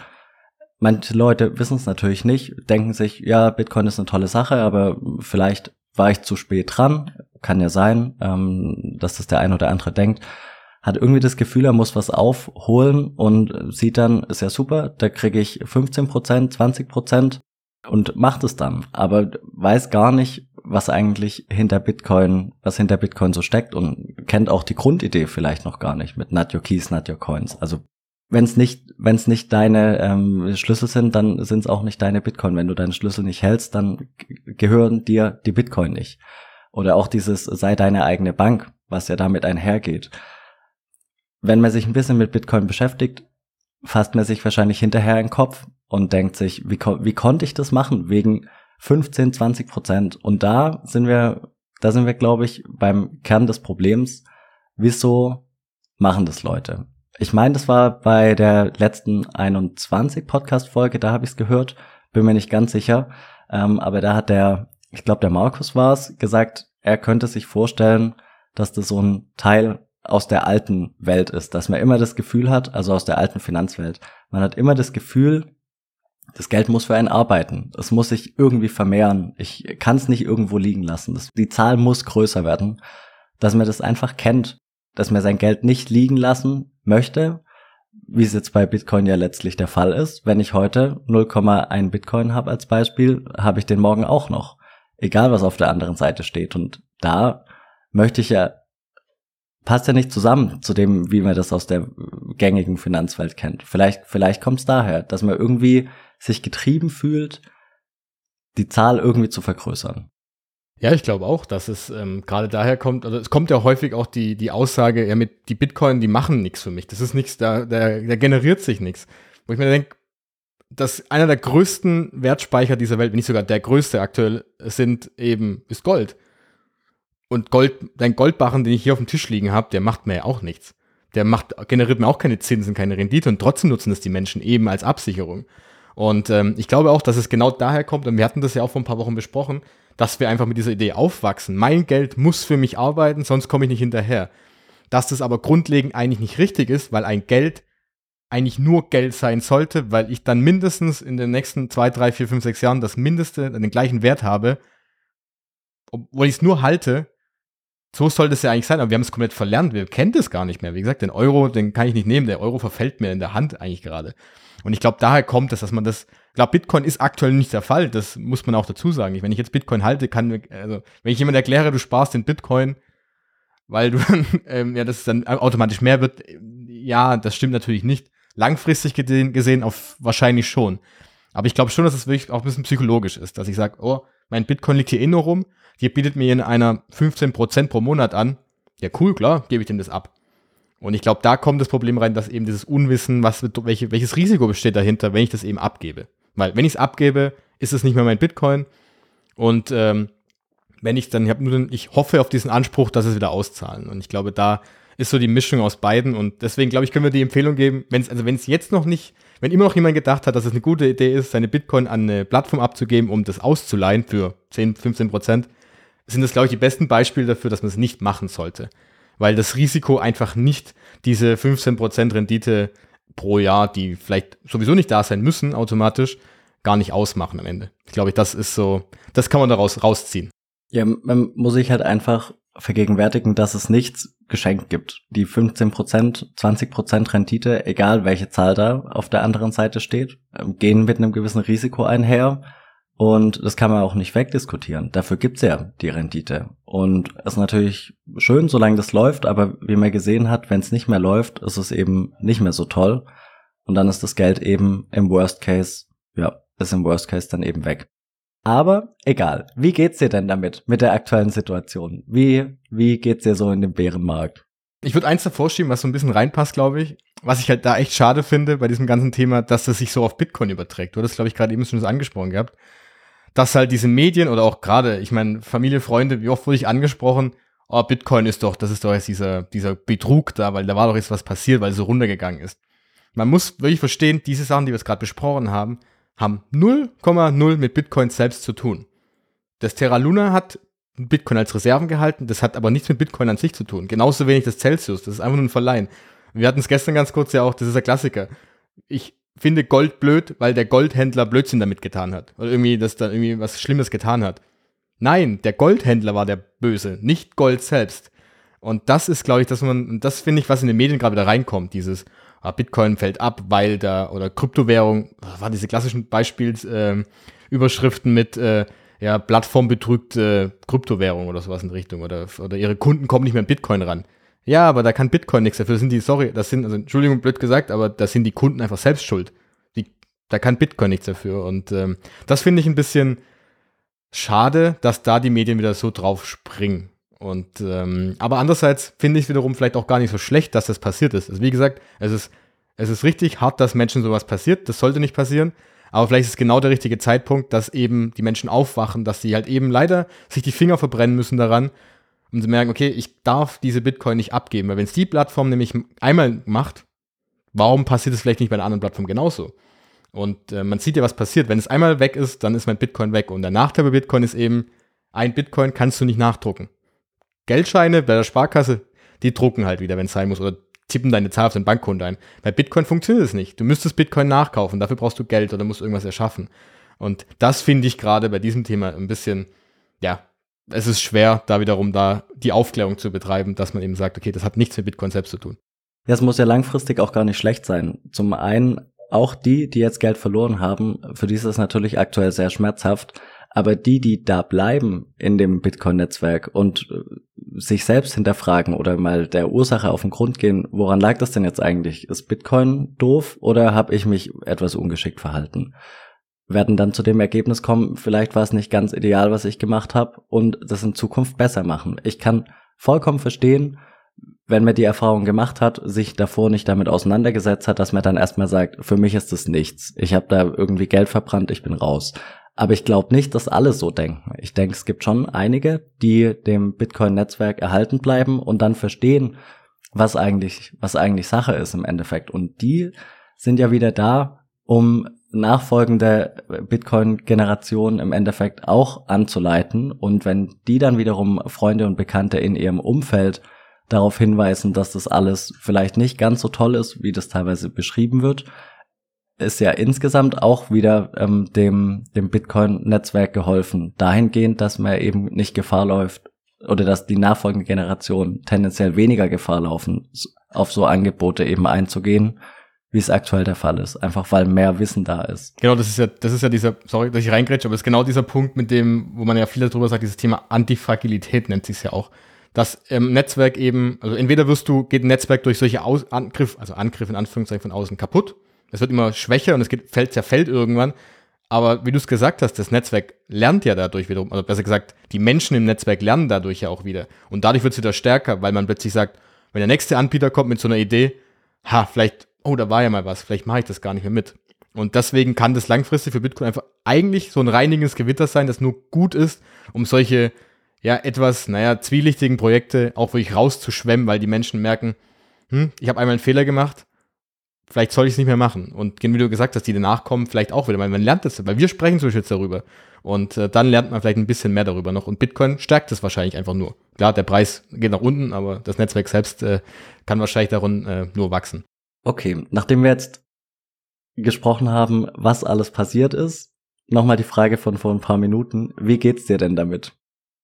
Manche Leute wissen es natürlich nicht, denken sich, ja, Bitcoin ist eine tolle Sache, aber vielleicht war ich zu spät dran. Kann ja sein, ähm, dass das der ein oder andere denkt. Hat irgendwie das Gefühl, er muss was aufholen und sieht dann, ist ja super, da kriege ich 15 Prozent, 20 Prozent und macht es dann. Aber weiß gar nicht, was eigentlich hinter Bitcoin, was hinter Bitcoin so steckt und kennt auch die Grundidee vielleicht noch gar nicht mit Not Your Keys, Not Your Coins. Also wenn es nicht, wenn es nicht deine ähm, Schlüssel sind, dann sind es auch nicht deine Bitcoin. Wenn du deine Schlüssel nicht hältst, dann gehören dir die Bitcoin nicht. Oder auch dieses sei deine eigene Bank, was ja damit einhergeht. Wenn man sich ein bisschen mit Bitcoin beschäftigt, fasst man sich wahrscheinlich hinterher in den Kopf und denkt sich, wie, wie konnte ich das machen? Wegen 15, 20 Prozent. Und da sind wir, da sind wir, glaube ich, beim Kern des Problems. Wieso machen das Leute? Ich meine, das war bei der letzten 21 Podcast-Folge, da habe ich es gehört, bin mir nicht ganz sicher. Ähm, aber da hat der, ich glaube, der Markus war es, gesagt, er könnte sich vorstellen, dass das so ein Teil aus der alten Welt ist, dass man immer das Gefühl hat, also aus der alten Finanzwelt, man hat immer das Gefühl, das Geld muss für einen arbeiten. Es muss sich irgendwie vermehren. Ich kann es nicht irgendwo liegen lassen. Das, die Zahl muss größer werden, dass man das einfach kennt, dass man sein Geld nicht liegen lassen möchte, wie es jetzt bei Bitcoin ja letztlich der Fall ist. Wenn ich heute 0,1 Bitcoin habe als Beispiel, habe ich den morgen auch noch. Egal was auf der anderen Seite steht. Und da möchte ich ja passt ja nicht zusammen zu dem, wie man das aus der gängigen Finanzwelt kennt. Vielleicht, vielleicht kommt es daher, dass man irgendwie sich getrieben fühlt, die Zahl irgendwie zu vergrößern. Ja, ich glaube auch, dass es ähm, gerade daher kommt, also es kommt ja häufig auch die, die Aussage, ja, mit die Bitcoin, die machen nichts für mich. Das ist nichts, da, da, da generiert sich nichts. Wo ich mir denke, dass einer der größten Wertspeicher dieser Welt, wenn nicht sogar der größte aktuell, sind eben, ist Gold. Und Gold, dein Goldbarren, den ich hier auf dem Tisch liegen habe, der macht mir ja auch nichts. Der macht, generiert mir auch keine Zinsen, keine Rendite und trotzdem nutzen das die Menschen eben als Absicherung. Und ähm, ich glaube auch, dass es genau daher kommt, und wir hatten das ja auch vor ein paar Wochen besprochen, dass wir einfach mit dieser Idee aufwachsen. Mein Geld muss für mich arbeiten, sonst komme ich nicht hinterher. Dass das aber grundlegend eigentlich nicht richtig ist, weil ein Geld eigentlich nur Geld sein sollte, weil ich dann mindestens in den nächsten zwei, drei, vier, fünf, sechs Jahren das Mindeste, den gleichen Wert habe, obwohl ich es nur halte, so sollte es ja eigentlich sein, aber wir haben es komplett verlernt, wir kennen das gar nicht mehr. Wie gesagt, den Euro, den kann ich nicht nehmen, der Euro verfällt mir in der Hand eigentlich gerade. Und ich glaube, daher kommt es, dass man das, ich glaube, Bitcoin ist aktuell nicht der Fall, das muss man auch dazu sagen. Wenn ich jetzt Bitcoin halte, kann, also, wenn ich jemand erkläre, du sparst den Bitcoin, weil du, (laughs) ähm, ja, das dann automatisch mehr wird, ja, das stimmt natürlich nicht. Langfristig gesehen, gesehen auf wahrscheinlich schon. Aber ich glaube schon, dass es wirklich auch ein bisschen psychologisch ist, dass ich sage, oh, mein Bitcoin liegt hier eh nur rum, die bietet mir in einer 15% pro Monat an. Ja, cool, klar, gebe ich dem das ab. Und ich glaube, da kommt das Problem rein, dass eben dieses Unwissen, was, welche, welches Risiko besteht dahinter, wenn ich das eben abgebe. Weil wenn ich es abgebe, ist es nicht mehr mein Bitcoin. Und ähm, wenn ich dann, ich habe nur den, ich hoffe auf diesen Anspruch, dass es wieder auszahlen. Und ich glaube, da ist so die Mischung aus beiden. Und deswegen, glaube ich, können wir die Empfehlung geben, wenn es, also jetzt noch nicht, wenn immer noch jemand gedacht hat, dass es eine gute Idee ist, seine Bitcoin an eine Plattform abzugeben, um das auszuleihen für 10, 15 Prozent, sind das, glaube ich, die besten Beispiele dafür, dass man es nicht machen sollte weil das Risiko einfach nicht diese 15% Rendite pro Jahr, die vielleicht sowieso nicht da sein müssen, automatisch, gar nicht ausmachen am Ende. Ich glaube, das ist so, das kann man daraus rausziehen. Ja, man muss sich halt einfach vergegenwärtigen, dass es nichts geschenkt gibt. Die 15%, 20% Rendite, egal welche Zahl da auf der anderen Seite steht, gehen mit einem gewissen Risiko einher. Und das kann man auch nicht wegdiskutieren. Dafür gibt's ja die Rendite. Und es ist natürlich schön, solange das läuft, aber wie man gesehen hat, wenn es nicht mehr läuft, ist es eben nicht mehr so toll. Und dann ist das Geld eben im Worst Case, ja, ist im Worst Case dann eben weg. Aber egal, wie geht's dir denn damit, mit der aktuellen Situation? Wie, wie geht's dir so in dem Bärenmarkt? Ich würde eins davor schieben, was so ein bisschen reinpasst, glaube ich. Was ich halt da echt schade finde bei diesem ganzen Thema, dass das sich so auf Bitcoin überträgt. Du hattest, glaube ich, gerade eben schon das angesprochen gehabt dass halt diese Medien oder auch gerade, ich meine, Familie, Freunde, wie oft wurde ich angesprochen, oh, Bitcoin ist doch, das ist doch jetzt dieser, dieser Betrug da, weil da war doch jetzt was passiert, weil es so runtergegangen ist. Man muss wirklich verstehen, diese Sachen, die wir jetzt gerade besprochen haben, haben 0,0 mit Bitcoin selbst zu tun. Das Terra Luna hat Bitcoin als Reserven gehalten, das hat aber nichts mit Bitcoin an sich zu tun. Genauso wenig das Celsius, das ist einfach nur ein Verleihen. Wir hatten es gestern ganz kurz ja auch, das ist der Klassiker. Ich finde Gold blöd, weil der Goldhändler Blödsinn damit getan hat. Oder irgendwie, dass da irgendwie was Schlimmes getan hat. Nein, der Goldhändler war der Böse, nicht Gold selbst. Und das ist, glaube ich, dass man, das finde ich, was in den Medien gerade wieder reinkommt, dieses Bitcoin fällt ab, weil da, oder Kryptowährung, das waren diese klassischen Beispielsüberschriften äh, mit, äh, ja, plattformbetrügte Kryptowährung oder sowas in Richtung, oder, oder ihre Kunden kommen nicht mehr an Bitcoin ran. Ja, aber da kann Bitcoin nichts dafür. Das sind die, sorry, das sind, also Entschuldigung, blöd gesagt, aber das sind die Kunden einfach selbst schuld. Die, da kann Bitcoin nichts dafür. Und ähm, das finde ich ein bisschen schade, dass da die Medien wieder so drauf springen. Und ähm, aber andererseits finde ich wiederum vielleicht auch gar nicht so schlecht, dass das passiert ist. Also wie gesagt, es ist, es ist richtig hart, dass Menschen sowas passiert. Das sollte nicht passieren. Aber vielleicht ist es genau der richtige Zeitpunkt, dass eben die Menschen aufwachen, dass sie halt eben leider sich die Finger verbrennen müssen daran und sie merken, okay, ich darf diese Bitcoin nicht abgeben. Weil wenn es die Plattform nämlich einmal macht, warum passiert es vielleicht nicht bei einer anderen Plattform genauso? Und äh, man sieht ja, was passiert. Wenn es einmal weg ist, dann ist mein Bitcoin weg. Und der Nachteil bei Bitcoin ist eben, ein Bitcoin kannst du nicht nachdrucken. Geldscheine bei der Sparkasse, die drucken halt wieder, wenn es sein muss, oder tippen deine Zahl auf dein Bankkonto ein. Bei Bitcoin funktioniert es nicht. Du müsstest Bitcoin nachkaufen, dafür brauchst du Geld oder musst irgendwas erschaffen. Und das finde ich gerade bei diesem Thema ein bisschen, ja, es ist schwer, da wiederum da die Aufklärung zu betreiben, dass man eben sagt, okay, das hat nichts mit Bitcoin selbst zu tun. Ja, es muss ja langfristig auch gar nicht schlecht sein. Zum einen auch die, die jetzt Geld verloren haben, für die ist es natürlich aktuell sehr schmerzhaft. Aber die, die da bleiben in dem Bitcoin-Netzwerk und äh, sich selbst hinterfragen oder mal der Ursache auf den Grund gehen, woran lag das denn jetzt eigentlich? Ist Bitcoin doof oder habe ich mich etwas ungeschickt verhalten? Werden dann zu dem Ergebnis kommen, vielleicht war es nicht ganz ideal, was ich gemacht habe und das in Zukunft besser machen. Ich kann vollkommen verstehen, wenn man die Erfahrung gemacht hat, sich davor nicht damit auseinandergesetzt hat, dass man dann erstmal sagt, für mich ist das nichts. Ich habe da irgendwie Geld verbrannt, ich bin raus. Aber ich glaube nicht, dass alle so denken. Ich denke, es gibt schon einige, die dem Bitcoin-Netzwerk erhalten bleiben und dann verstehen, was eigentlich, was eigentlich Sache ist im Endeffekt. Und die sind ja wieder da, um nachfolgende Bitcoin-Generationen im Endeffekt auch anzuleiten. Und wenn die dann wiederum Freunde und Bekannte in ihrem Umfeld darauf hinweisen, dass das alles vielleicht nicht ganz so toll ist, wie das teilweise beschrieben wird, ist ja insgesamt auch wieder ähm, dem, dem Bitcoin-Netzwerk geholfen. Dahingehend, dass man eben nicht Gefahr läuft oder dass die nachfolgende Generation tendenziell weniger Gefahr laufen, auf so Angebote eben einzugehen, wie es aktuell der Fall ist. Einfach weil mehr Wissen da ist. Genau, das ist ja, das ist ja dieser, sorry, dass ich reingrätsche, aber es ist genau dieser Punkt, mit dem, wo man ja viel darüber sagt, dieses Thema Antifragilität nennt sich ja auch. Dass im Netzwerk eben, also entweder wirst du, geht ein Netzwerk durch solche Aus Angriff, also Angriff in Anführungszeichen von außen kaputt, es wird immer schwächer und es geht, fällt, zerfällt irgendwann. Aber wie du es gesagt hast, das Netzwerk lernt ja dadurch wiederum, also besser gesagt, die Menschen im Netzwerk lernen dadurch ja auch wieder. Und dadurch wird es wieder stärker, weil man plötzlich sagt, wenn der nächste Anbieter kommt mit so einer Idee, ha, vielleicht, oh, da war ja mal was, vielleicht mache ich das gar nicht mehr mit. Und deswegen kann das langfristig für Bitcoin einfach eigentlich so ein reinigendes Gewitter sein, das nur gut ist, um solche, ja, etwas, naja, zwielichtigen Projekte auch wirklich rauszuschwemmen, weil die Menschen merken, hm, ich habe einmal einen Fehler gemacht, vielleicht soll ich es nicht mehr machen. Und wie du gesagt hast, die danach kommen, vielleicht auch wieder, weil man lernt das, weil wir sprechen zum Beispiel jetzt darüber. Und äh, dann lernt man vielleicht ein bisschen mehr darüber noch. Und Bitcoin stärkt es wahrscheinlich einfach nur. Klar, der Preis geht nach unten, aber das Netzwerk selbst äh, kann wahrscheinlich darin äh, nur wachsen. Okay, nachdem wir jetzt gesprochen haben, was alles passiert ist, nochmal die Frage von vor ein paar Minuten. Wie geht's dir denn damit?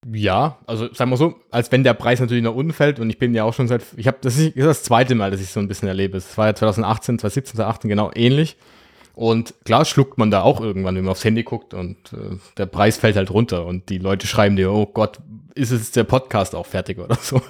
Ja, also sagen wir so, als wenn der Preis natürlich nach unten fällt und ich bin ja auch schon seit, ich habe, das ist das zweite Mal, dass ich so ein bisschen erlebe. Es war ja 2018, 2017, 2018 genau ähnlich. Und klar schluckt man da auch irgendwann, wenn man aufs Handy guckt und äh, der Preis fällt halt runter und die Leute schreiben dir, oh Gott, ist es der Podcast auch fertig oder (laughs) so.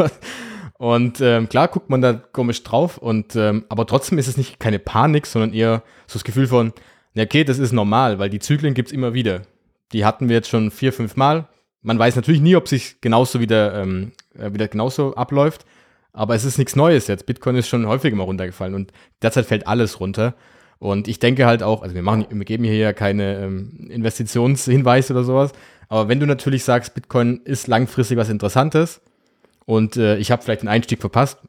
Und ähm, klar guckt man da komisch drauf und ähm, aber trotzdem ist es nicht keine Panik, sondern eher so das Gefühl von, ja okay, das ist normal, weil die Zyklen gibt's immer wieder. Die hatten wir jetzt schon vier, fünf Mal, man weiß natürlich nie, ob sich genauso wieder, ähm, äh, wieder genauso abläuft, aber es ist nichts Neues jetzt. Bitcoin ist schon häufiger mal runtergefallen und derzeit fällt alles runter. Und ich denke halt auch, also wir machen, wir geben hier ja keine ähm, Investitionshinweise oder sowas, aber wenn du natürlich sagst, Bitcoin ist langfristig was Interessantes und äh, ich habe vielleicht einen Einstieg verpasst,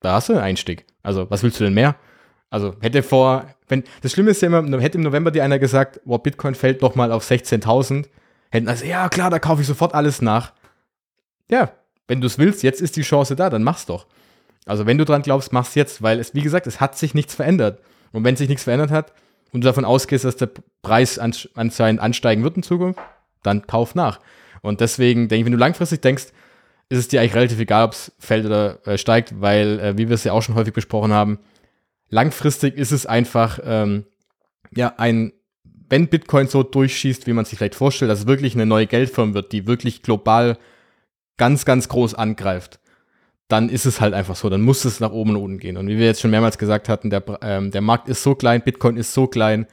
da hast du einen Einstieg. Also was willst du denn mehr? Also hätte vor, wenn das Schlimme ist ja immer, hätte im November dir einer gesagt, wow, Bitcoin fällt doch mal auf 16.000, hätten also, ja klar, da kaufe ich sofort alles nach. Ja, wenn du es willst, jetzt ist die Chance da, dann mach's doch. Also wenn du dran glaubst, mach's jetzt, weil es, wie gesagt, es hat sich nichts verändert. Und wenn sich nichts verändert hat und du davon ausgehst, dass der Preis anscheinend ansteigen wird in Zukunft, dann kauf nach. Und deswegen denke ich, wenn du langfristig denkst, ist es dir eigentlich relativ egal, ob es fällt oder äh, steigt, weil, äh, wie wir es ja auch schon häufig besprochen haben, langfristig ist es einfach, ähm, ja, ein, wenn Bitcoin so durchschießt, wie man sich vielleicht vorstellt, dass es wirklich eine neue Geldform wird, die wirklich global ganz, ganz groß angreift, dann ist es halt einfach so. Dann muss es nach oben und unten gehen. Und wie wir jetzt schon mehrmals gesagt hatten, der, ähm, der Markt ist so klein, Bitcoin ist so klein.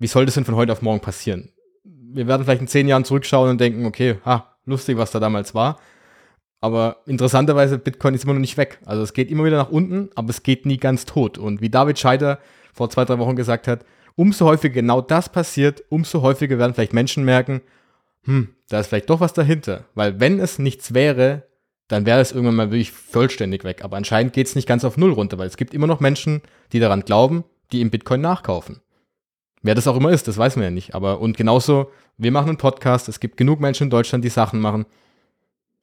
Wie soll das denn von heute auf morgen passieren? Wir werden vielleicht in zehn Jahren zurückschauen und denken, okay, ha, lustig, was da damals war. Aber interessanterweise, Bitcoin ist immer noch nicht weg. Also es geht immer wieder nach unten, aber es geht nie ganz tot. Und wie David Scheider vor zwei, drei Wochen gesagt hat, umso häufiger genau das passiert, umso häufiger werden vielleicht Menschen merken, hm, da ist vielleicht doch was dahinter. Weil wenn es nichts wäre, dann wäre es irgendwann mal wirklich vollständig weg. Aber anscheinend geht es nicht ganz auf Null runter, weil es gibt immer noch Menschen, die daran glauben, die im Bitcoin nachkaufen. Wer das auch immer ist, das weiß man ja nicht. Aber und genauso, wir machen einen Podcast, es gibt genug Menschen in Deutschland, die Sachen machen.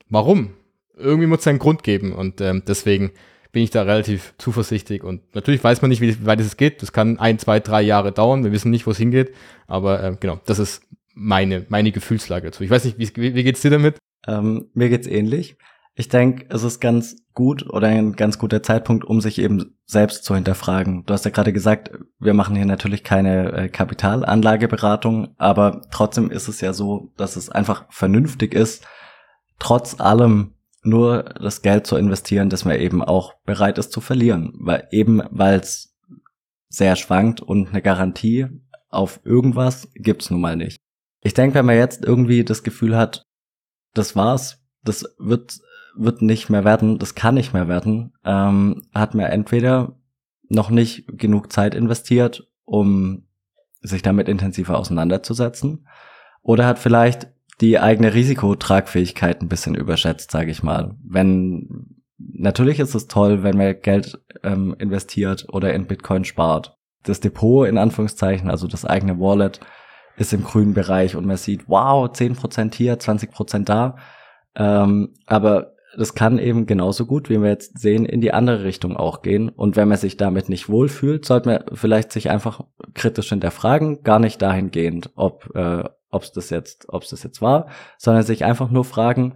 Warum? Irgendwie muss es einen Grund geben und ähm, deswegen bin ich da relativ zuversichtlich und natürlich weiß man nicht, wie weit es geht. Das kann ein, zwei, drei Jahre dauern. Wir wissen nicht, wo es hingeht. Aber äh, genau, das ist meine, meine Gefühlslage dazu. Ich weiß nicht, wie, wie geht's dir damit? Ähm, mir geht's ähnlich. Ich denke, es ist ganz gut oder ein ganz guter Zeitpunkt, um sich eben selbst zu hinterfragen. Du hast ja gerade gesagt, wir machen hier natürlich keine äh, Kapitalanlageberatung, aber trotzdem ist es ja so, dass es einfach vernünftig ist, trotz allem nur das Geld zu investieren, das man eben auch bereit ist zu verlieren, weil eben weil es sehr schwankt und eine Garantie auf irgendwas gibt's nun mal nicht. Ich denke, wenn man jetzt irgendwie das Gefühl hat, das war's, das wird wird nicht mehr werden, das kann nicht mehr werden, ähm, hat mir entweder noch nicht genug Zeit investiert, um sich damit intensiver auseinanderzusetzen, oder hat vielleicht die eigene Risikotragfähigkeit ein bisschen überschätzt, sage ich mal. Wenn natürlich ist es toll, wenn man Geld ähm, investiert oder in Bitcoin spart. Das Depot in Anführungszeichen, also das eigene Wallet, ist im grünen Bereich und man sieht, wow, 10% hier, 20% da. Ähm, aber das kann eben genauso gut, wie wir jetzt sehen, in die andere Richtung auch gehen. Und wenn man sich damit nicht wohlfühlt, sollte man vielleicht sich einfach kritisch hinterfragen, gar nicht dahingehend, ob äh, ob es das jetzt, ob es das jetzt war, sondern sich einfach nur fragen,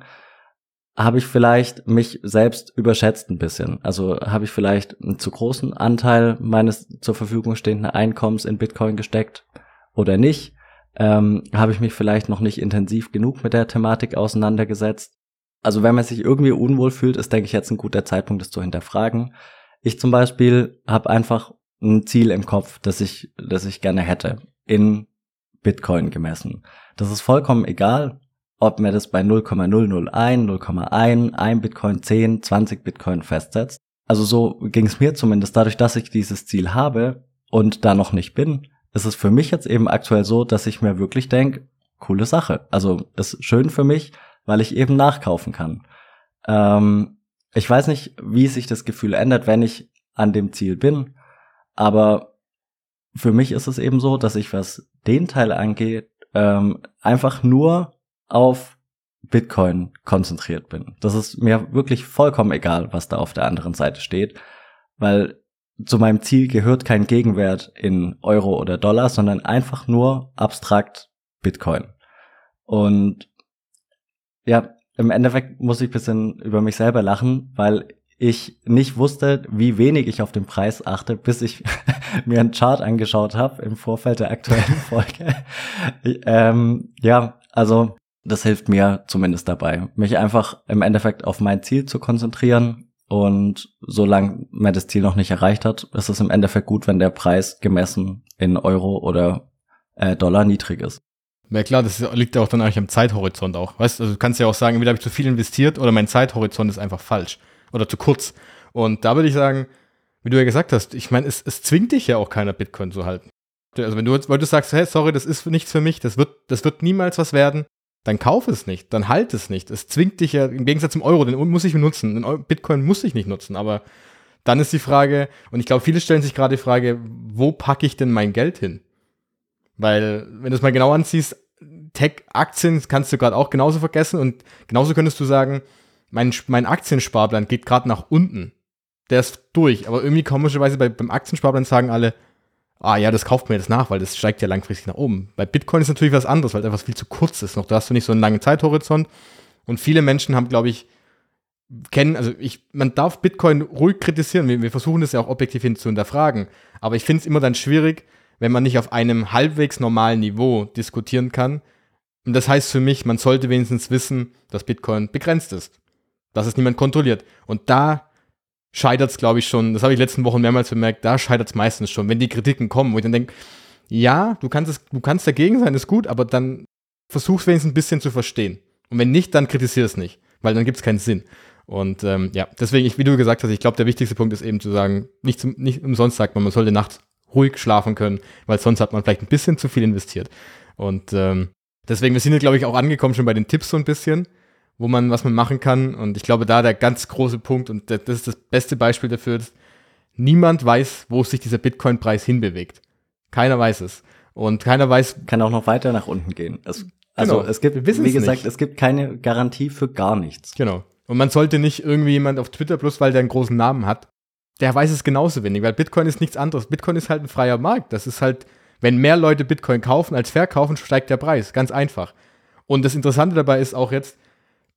habe ich vielleicht mich selbst überschätzt ein bisschen? Also habe ich vielleicht einen zu großen Anteil meines zur Verfügung stehenden Einkommens in Bitcoin gesteckt oder nicht? Ähm, habe ich mich vielleicht noch nicht intensiv genug mit der Thematik auseinandergesetzt? Also wenn man sich irgendwie unwohl fühlt, ist, denke ich, jetzt ein guter Zeitpunkt, das zu hinterfragen. Ich zum Beispiel habe einfach ein Ziel im Kopf, das ich, das ich gerne hätte in Bitcoin gemessen. Das ist vollkommen egal, ob man das bei 0,001, 0,1, 1 Bitcoin, 10, 20 Bitcoin festsetzt. Also so ging es mir zumindest dadurch, dass ich dieses Ziel habe und da noch nicht bin, ist es für mich jetzt eben aktuell so, dass ich mir wirklich denke, coole Sache. Also ist schön für mich, weil ich eben nachkaufen kann. Ähm, ich weiß nicht, wie sich das Gefühl ändert, wenn ich an dem Ziel bin, aber für mich ist es eben so, dass ich, was den Teil angeht, ähm, einfach nur auf Bitcoin konzentriert bin. Das ist mir wirklich vollkommen egal, was da auf der anderen Seite steht, weil zu meinem Ziel gehört kein Gegenwert in Euro oder Dollar, sondern einfach nur abstrakt Bitcoin. Und ja, im Endeffekt muss ich bisschen über mich selber lachen, weil ich nicht wusste, wie wenig ich auf den Preis achte, bis ich (laughs) mir einen Chart angeschaut habe im Vorfeld der aktuellen (laughs) Folge. ähm, ja, also das hilft mir zumindest dabei, mich einfach im Endeffekt auf mein Ziel zu konzentrieren. Und solange man das Ziel noch nicht erreicht hat, ist es im Endeffekt gut, wenn der Preis gemessen in Euro oder äh, Dollar niedrig ist. Ja klar, das liegt ja auch dann eigentlich am Zeithorizont auch. Weißt du, also du kannst ja auch sagen, entweder habe ich zu viel investiert oder mein Zeithorizont ist einfach falsch oder zu kurz. Und da würde ich sagen, wie du ja gesagt hast, ich meine, es, es zwingt dich ja auch keiner, Bitcoin zu halten. Also wenn du jetzt, weil du sagst, hey, sorry, das ist nichts für mich, das wird, das wird niemals was werden, dann kauf es nicht, dann halt es nicht. Es zwingt dich ja, im Gegensatz zum Euro, den muss ich nutzen. Den Bitcoin muss ich nicht nutzen, aber dann ist die Frage, und ich glaube, viele stellen sich gerade die Frage, wo packe ich denn mein Geld hin? Weil, wenn du es mal genau anziehst, Tech-Aktien kannst du gerade auch genauso vergessen und genauso könntest du sagen, mein, mein Aktiensparplan geht gerade nach unten. Der ist durch, aber irgendwie komischerweise bei, beim Aktiensparplan sagen alle, ah ja, das kauft mir jetzt nach, weil das steigt ja langfristig nach oben. Bei Bitcoin ist natürlich was anderes, weil etwas viel zu kurz ist noch. Da hast du nicht so einen langen Zeithorizont. Und viele Menschen haben, glaube ich, kennen, also ich, man darf Bitcoin ruhig kritisieren. Wir, wir versuchen das ja auch objektiv hin zu hinterfragen. Aber ich finde es immer dann schwierig, wenn man nicht auf einem halbwegs normalen Niveau diskutieren kann. Und das heißt für mich, man sollte wenigstens wissen, dass Bitcoin begrenzt ist. Dass es niemand kontrolliert. Und da scheitert es, glaube ich, schon, das habe ich letzten Wochen mehrmals bemerkt, da scheitert es meistens schon, wenn die Kritiken kommen, wo ich dann denke, ja, du kannst es, du kannst dagegen sein, ist gut, aber dann versuch wenigstens ein bisschen zu verstehen. Und wenn nicht, dann kritisier es nicht, weil dann gibt es keinen Sinn. Und ähm, ja, deswegen, ich, wie du gesagt hast, ich glaube, der wichtigste Punkt ist eben zu sagen, nicht, zum, nicht umsonst sagt man, man sollte nachts ruhig schlafen können, weil sonst hat man vielleicht ein bisschen zu viel investiert. Und ähm, deswegen, wir sind ja, glaube ich, auch angekommen schon bei den Tipps so ein bisschen wo man, was man machen kann. Und ich glaube, da der ganz große Punkt, und das ist das beste Beispiel dafür, ist, niemand weiß, wo sich dieser Bitcoin-Preis hinbewegt. Keiner weiß es. Und keiner weiß. Kann auch noch weiter nach unten gehen. Es, also genau, es gibt, wie gesagt, nicht. es gibt keine Garantie für gar nichts. Genau. Und man sollte nicht irgendwie jemand auf Twitter, bloß weil der einen großen Namen hat, der weiß es genauso wenig, weil Bitcoin ist nichts anderes. Bitcoin ist halt ein freier Markt. Das ist halt, wenn mehr Leute Bitcoin kaufen als verkaufen, steigt der Preis. Ganz einfach. Und das Interessante dabei ist auch jetzt,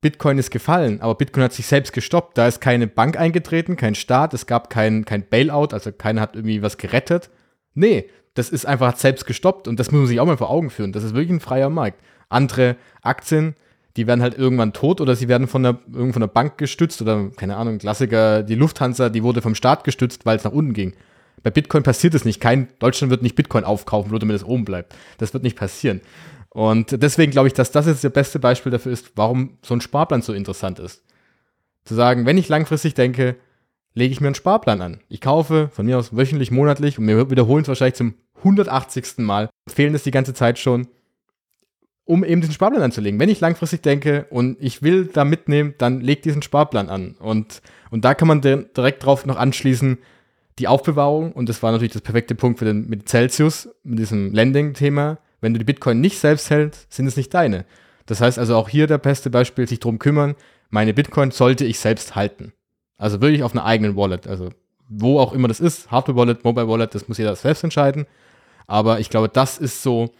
Bitcoin ist gefallen, aber Bitcoin hat sich selbst gestoppt. Da ist keine Bank eingetreten, kein Staat, es gab kein, kein Bailout, also keiner hat irgendwie was gerettet. Nee, das ist einfach selbst gestoppt und das muss man sich auch mal vor Augen führen. Das ist wirklich ein freier Markt. Andere Aktien, die werden halt irgendwann tot oder sie werden von der, von der Bank gestützt oder, keine Ahnung, Klassiker, die Lufthansa, die wurde vom Staat gestützt, weil es nach unten ging. Bei Bitcoin passiert es nicht. Kein Deutschland wird nicht Bitcoin aufkaufen, nur damit es oben bleibt. Das wird nicht passieren. Und deswegen glaube ich, dass das jetzt das beste Beispiel dafür ist, warum so ein Sparplan so interessant ist. Zu sagen, wenn ich langfristig denke, lege ich mir einen Sparplan an. Ich kaufe von mir aus wöchentlich, monatlich und wir wiederholen es wahrscheinlich zum 180. Mal, fehlen es die ganze Zeit schon, um eben diesen Sparplan anzulegen. Wenn ich langfristig denke und ich will da mitnehmen, dann leg diesen Sparplan an. Und, und da kann man direkt drauf noch anschließen, die Aufbewahrung, und das war natürlich das perfekte Punkt für den, mit Celsius, mit diesem Lending-Thema, wenn du die Bitcoin nicht selbst hältst, sind es nicht deine. Das heißt also auch hier der beste Beispiel, sich drum kümmern, meine Bitcoin sollte ich selbst halten. Also wirklich auf einer eigenen Wallet. Also wo auch immer das ist, Hardware Wallet, Mobile Wallet, das muss jeder selbst entscheiden. Aber ich glaube, das ist so,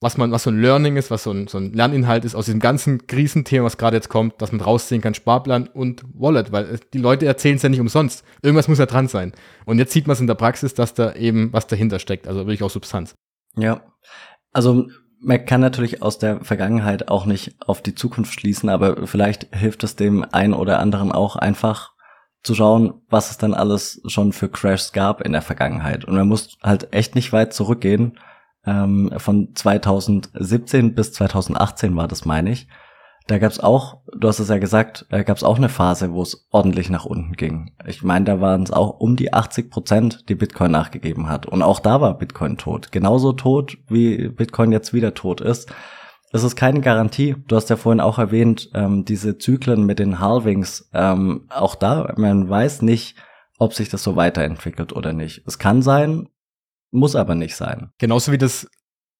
was man, was so ein Learning ist, was so ein, so ein Lerninhalt ist aus diesem ganzen Krisenthema, was gerade jetzt kommt, dass man rausziehen kann, Sparplan und Wallet, weil die Leute erzählen es ja nicht umsonst. Irgendwas muss ja dran sein. Und jetzt sieht man es in der Praxis, dass da eben was dahinter steckt, also wirklich auch Substanz. Ja. Also man kann natürlich aus der Vergangenheit auch nicht auf die Zukunft schließen, aber vielleicht hilft es dem einen oder anderen auch einfach zu schauen, was es dann alles schon für Crashs gab in der Vergangenheit. Und man muss halt echt nicht weit zurückgehen. Ähm, von 2017 bis 2018 war das, meine ich. Da gab's auch, du hast es ja gesagt, da gab's auch eine Phase, wo es ordentlich nach unten ging. Ich meine, da waren es auch um die 80 Prozent, die Bitcoin nachgegeben hat. Und auch da war Bitcoin tot. Genauso tot, wie Bitcoin jetzt wieder tot ist. Es ist keine Garantie. Du hast ja vorhin auch erwähnt, ähm, diese Zyklen mit den Halvings. Ähm, auch da, man weiß nicht, ob sich das so weiterentwickelt oder nicht. Es kann sein, muss aber nicht sein. Genauso wie das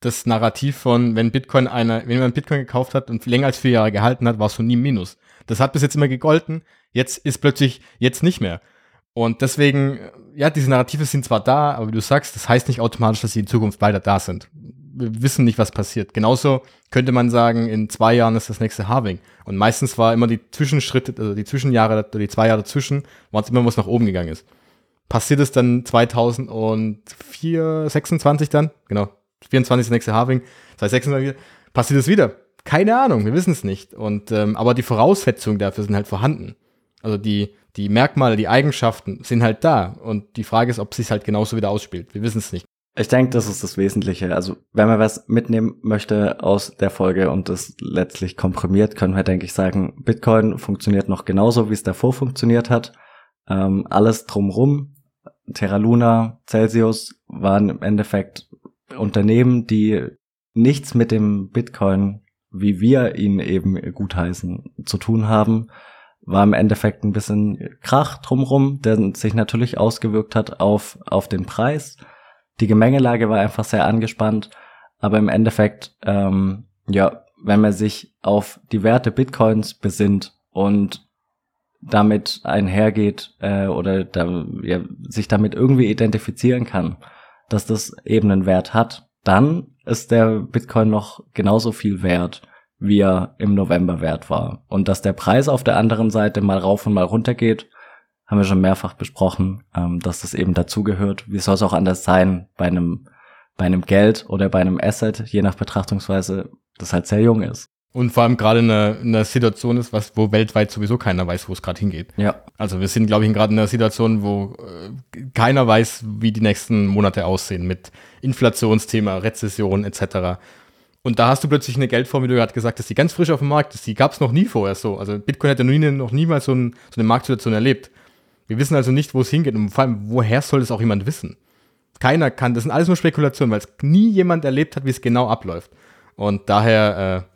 das Narrativ von, wenn Bitcoin einer, wenn man Bitcoin gekauft hat und länger als vier Jahre gehalten hat, war es schon nie Minus. Das hat bis jetzt immer gegolten, jetzt ist plötzlich jetzt nicht mehr. Und deswegen, ja, diese Narrative sind zwar da, aber wie du sagst, das heißt nicht automatisch, dass sie in Zukunft weiter da sind. Wir wissen nicht, was passiert. Genauso könnte man sagen, in zwei Jahren ist das nächste Halving. Und meistens war immer die Zwischenschritte, also die Zwischenjahre, die zwei Jahre dazwischen, war es immer, was nach oben gegangen ist. Passiert es dann 2004, 26 dann? Genau, 24. nächste Halving, das heißt 26. Passiert es wieder? Keine Ahnung, wir wissen es nicht. Und ähm, aber die Voraussetzungen dafür sind halt vorhanden. Also die die Merkmale, die Eigenschaften sind halt da. Und die Frage ist, ob es sich halt genauso wieder ausspielt. Wir wissen es nicht. Ich denke, das ist das Wesentliche. Also, wenn man was mitnehmen möchte aus der Folge und das letztlich komprimiert, können wir, denke ich, sagen, Bitcoin funktioniert noch genauso, wie es davor funktioniert hat. Ähm, alles drumrum, Terra Luna, Celsius waren im Endeffekt Unternehmen, die nichts mit dem Bitcoin, wie wir ihn eben gutheißen, zu tun haben, war im Endeffekt ein bisschen Krach drumrum, der sich natürlich ausgewirkt hat auf, auf den Preis. Die Gemengelage war einfach sehr angespannt, aber im Endeffekt ähm, ja, wenn man sich auf die Werte Bitcoins besinnt und damit einhergeht äh, oder da, ja, sich damit irgendwie identifizieren kann, dass das eben einen Wert hat, dann ist der Bitcoin noch genauso viel wert, wie er im November wert war. Und dass der Preis auf der anderen Seite mal rauf und mal runter geht, haben wir schon mehrfach besprochen, ähm, dass das eben dazugehört. Wie soll es auch anders sein bei einem, bei einem Geld oder bei einem Asset, je nach Betrachtungsweise, das halt sehr jung ist. Und vor allem gerade in einer, in einer Situation ist, was, wo weltweit sowieso keiner weiß, wo es gerade hingeht. Ja. Also wir sind, glaube ich, gerade in einer Situation, wo äh, keiner weiß, wie die nächsten Monate aussehen mit Inflationsthema, Rezession etc. Und da hast du plötzlich eine Geldform, wie du gerade gesagt hast, die ganz frisch auf dem Markt ist. Die gab es noch nie vorher so. Also Bitcoin hat ja noch, nie, noch niemals so, ein, so eine Marktsituation erlebt. Wir wissen also nicht, wo es hingeht und vor allem, woher soll es auch jemand wissen? Keiner kann, das sind alles nur Spekulationen, weil es nie jemand erlebt hat, wie es genau abläuft. Und daher, äh,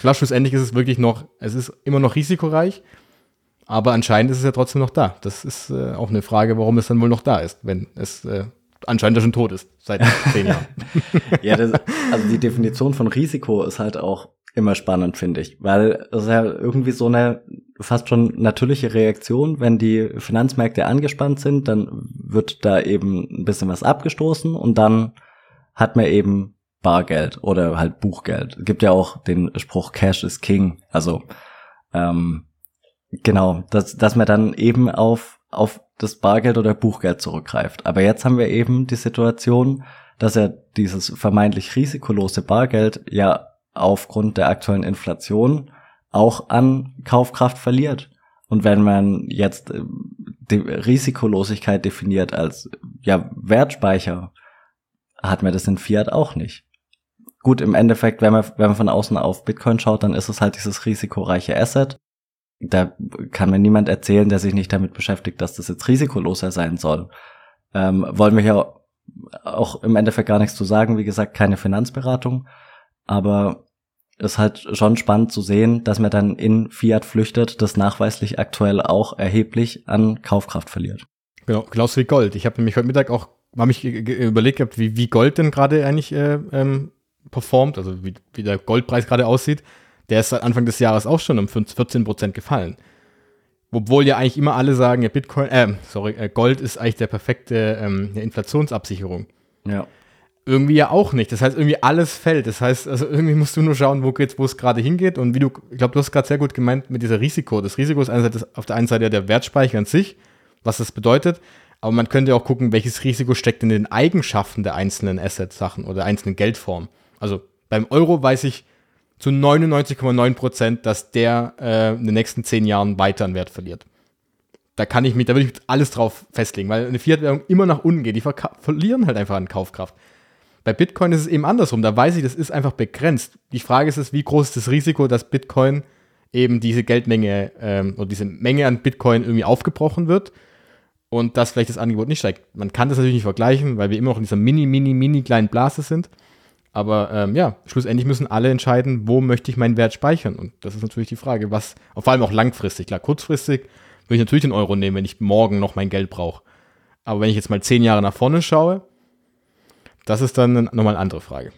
klar, schlussendlich ist es wirklich noch, es ist immer noch risikoreich, aber anscheinend ist es ja trotzdem noch da. Das ist äh, auch eine Frage, warum es dann wohl noch da ist, wenn es äh, anscheinend schon tot ist, seit (laughs) zehn Jahren. ja, das, also die Definition von Risiko ist halt auch immer spannend, finde ich, weil es ja irgendwie so eine fast schon natürliche Reaktion, wenn die Finanzmärkte angespannt sind, dann wird da eben ein bisschen was abgestoßen und dann hat man eben Bargeld oder halt Buchgeld. Es gibt ja auch den Spruch Cash is King, also ähm, genau, dass, dass man dann eben auf, auf das Bargeld oder Buchgeld zurückgreift. Aber jetzt haben wir eben die Situation, dass er dieses vermeintlich risikolose Bargeld ja aufgrund der aktuellen Inflation auch an Kaufkraft verliert. Und wenn man jetzt äh, die Risikolosigkeit definiert als ja Wertspeicher, hat man das in Fiat auch nicht. Gut, im Endeffekt, wenn man, wenn man von außen auf Bitcoin schaut, dann ist es halt dieses risikoreiche Asset. Da kann mir niemand erzählen, der sich nicht damit beschäftigt, dass das jetzt risikoloser sein soll. Ähm, wollen wir hier auch im Endeffekt gar nichts zu sagen. Wie gesagt, keine Finanzberatung. Aber ist halt schon spannend zu sehen, dass man dann in Fiat flüchtet, das nachweislich aktuell auch erheblich an Kaufkraft verliert. Genau, genauso wie Gold. Ich habe nämlich heute Mittag auch mal mich überlegt gehabt, wie, wie Gold denn gerade eigentlich äh, ähm, performt, also wie, wie der Goldpreis gerade aussieht. Der ist seit Anfang des Jahres auch schon um 14 Prozent gefallen. Obwohl ja eigentlich immer alle sagen, ja, Bitcoin, äh, sorry, äh, Gold ist eigentlich der perfekte ähm, Inflationsabsicherung. Ja irgendwie ja auch nicht. Das heißt, irgendwie alles fällt. Das heißt, also irgendwie musst du nur schauen, wo geht's, wo es gerade hingeht. Und wie du, ich glaube, du hast gerade sehr gut gemeint mit dieser Risiko. Das Risiko ist einerseits auf der einen Seite ja der Wertspeicher an sich, was das bedeutet. Aber man könnte auch gucken, welches Risiko steckt in den Eigenschaften der einzelnen Asset-Sachen oder einzelnen Geldformen. Also beim Euro weiß ich zu 99,9 Prozent, dass der äh, in den nächsten zehn Jahren weiter an Wert verliert. Da kann ich mich, da würde ich alles drauf festlegen, weil eine Fiat-Währung immer nach unten geht. Die verlieren halt einfach an Kaufkraft. Bei Bitcoin ist es eben andersrum. Da weiß ich, das ist einfach begrenzt. Die Frage ist es, wie groß ist das Risiko, dass Bitcoin eben diese Geldmenge ähm, oder diese Menge an Bitcoin irgendwie aufgebrochen wird und dass vielleicht das Angebot nicht steigt. Man kann das natürlich nicht vergleichen, weil wir immer noch in dieser mini, mini, mini kleinen Blase sind. Aber ähm, ja, schlussendlich müssen alle entscheiden, wo möchte ich meinen Wert speichern. Und das ist natürlich die Frage, was, vor allem auch langfristig. Klar, kurzfristig würde ich natürlich den Euro nehmen, wenn ich morgen noch mein Geld brauche. Aber wenn ich jetzt mal zehn Jahre nach vorne schaue, das ist dann nochmal eine andere Frage.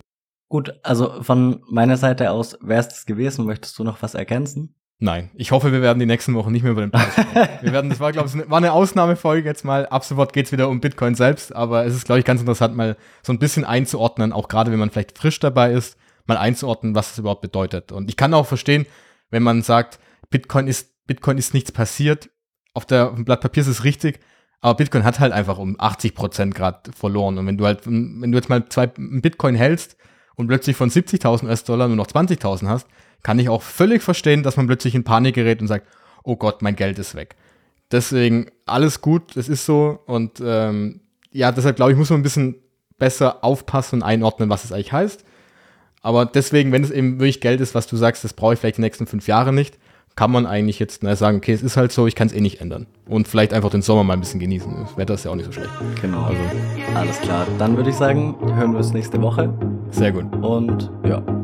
Gut, also von meiner Seite aus wäre es das gewesen. Möchtest du noch was ergänzen? Nein, ich hoffe, wir werden die nächsten Wochen nicht mehr über den Preis sprechen. (laughs) wir werden, das war, glaube ich, war eine Ausnahmefolge jetzt mal. Ab sofort geht es wieder um Bitcoin selbst, aber es ist, glaube ich, ganz interessant, mal so ein bisschen einzuordnen, auch gerade wenn man vielleicht frisch dabei ist, mal einzuordnen, was es überhaupt bedeutet. Und ich kann auch verstehen, wenn man sagt, Bitcoin ist, Bitcoin ist nichts passiert. Auf, der, auf dem Blatt Papier ist es richtig, aber Bitcoin hat halt einfach um 80 Prozent gerade verloren. Und wenn du halt, wenn du jetzt mal zwei Bitcoin hältst und plötzlich von 70.000 US-Dollar nur noch 20.000 hast, kann ich auch völlig verstehen, dass man plötzlich in Panik gerät und sagt, oh Gott, mein Geld ist weg. Deswegen alles gut, es ist so. Und ähm, ja, deshalb glaube ich, muss man ein bisschen besser aufpassen und einordnen, was es eigentlich heißt. Aber deswegen, wenn es eben wirklich Geld ist, was du sagst, das brauche ich vielleicht die nächsten fünf Jahre nicht, kann man eigentlich jetzt na, sagen, okay, es ist halt so, ich kann es eh nicht ändern. Und vielleicht einfach den Sommer mal ein bisschen genießen. Das Wetter ist ja auch nicht so schlecht. Genau. Also, alles klar. Dann würde ich sagen, hören wir uns nächste Woche. Sehr gut. Und ja.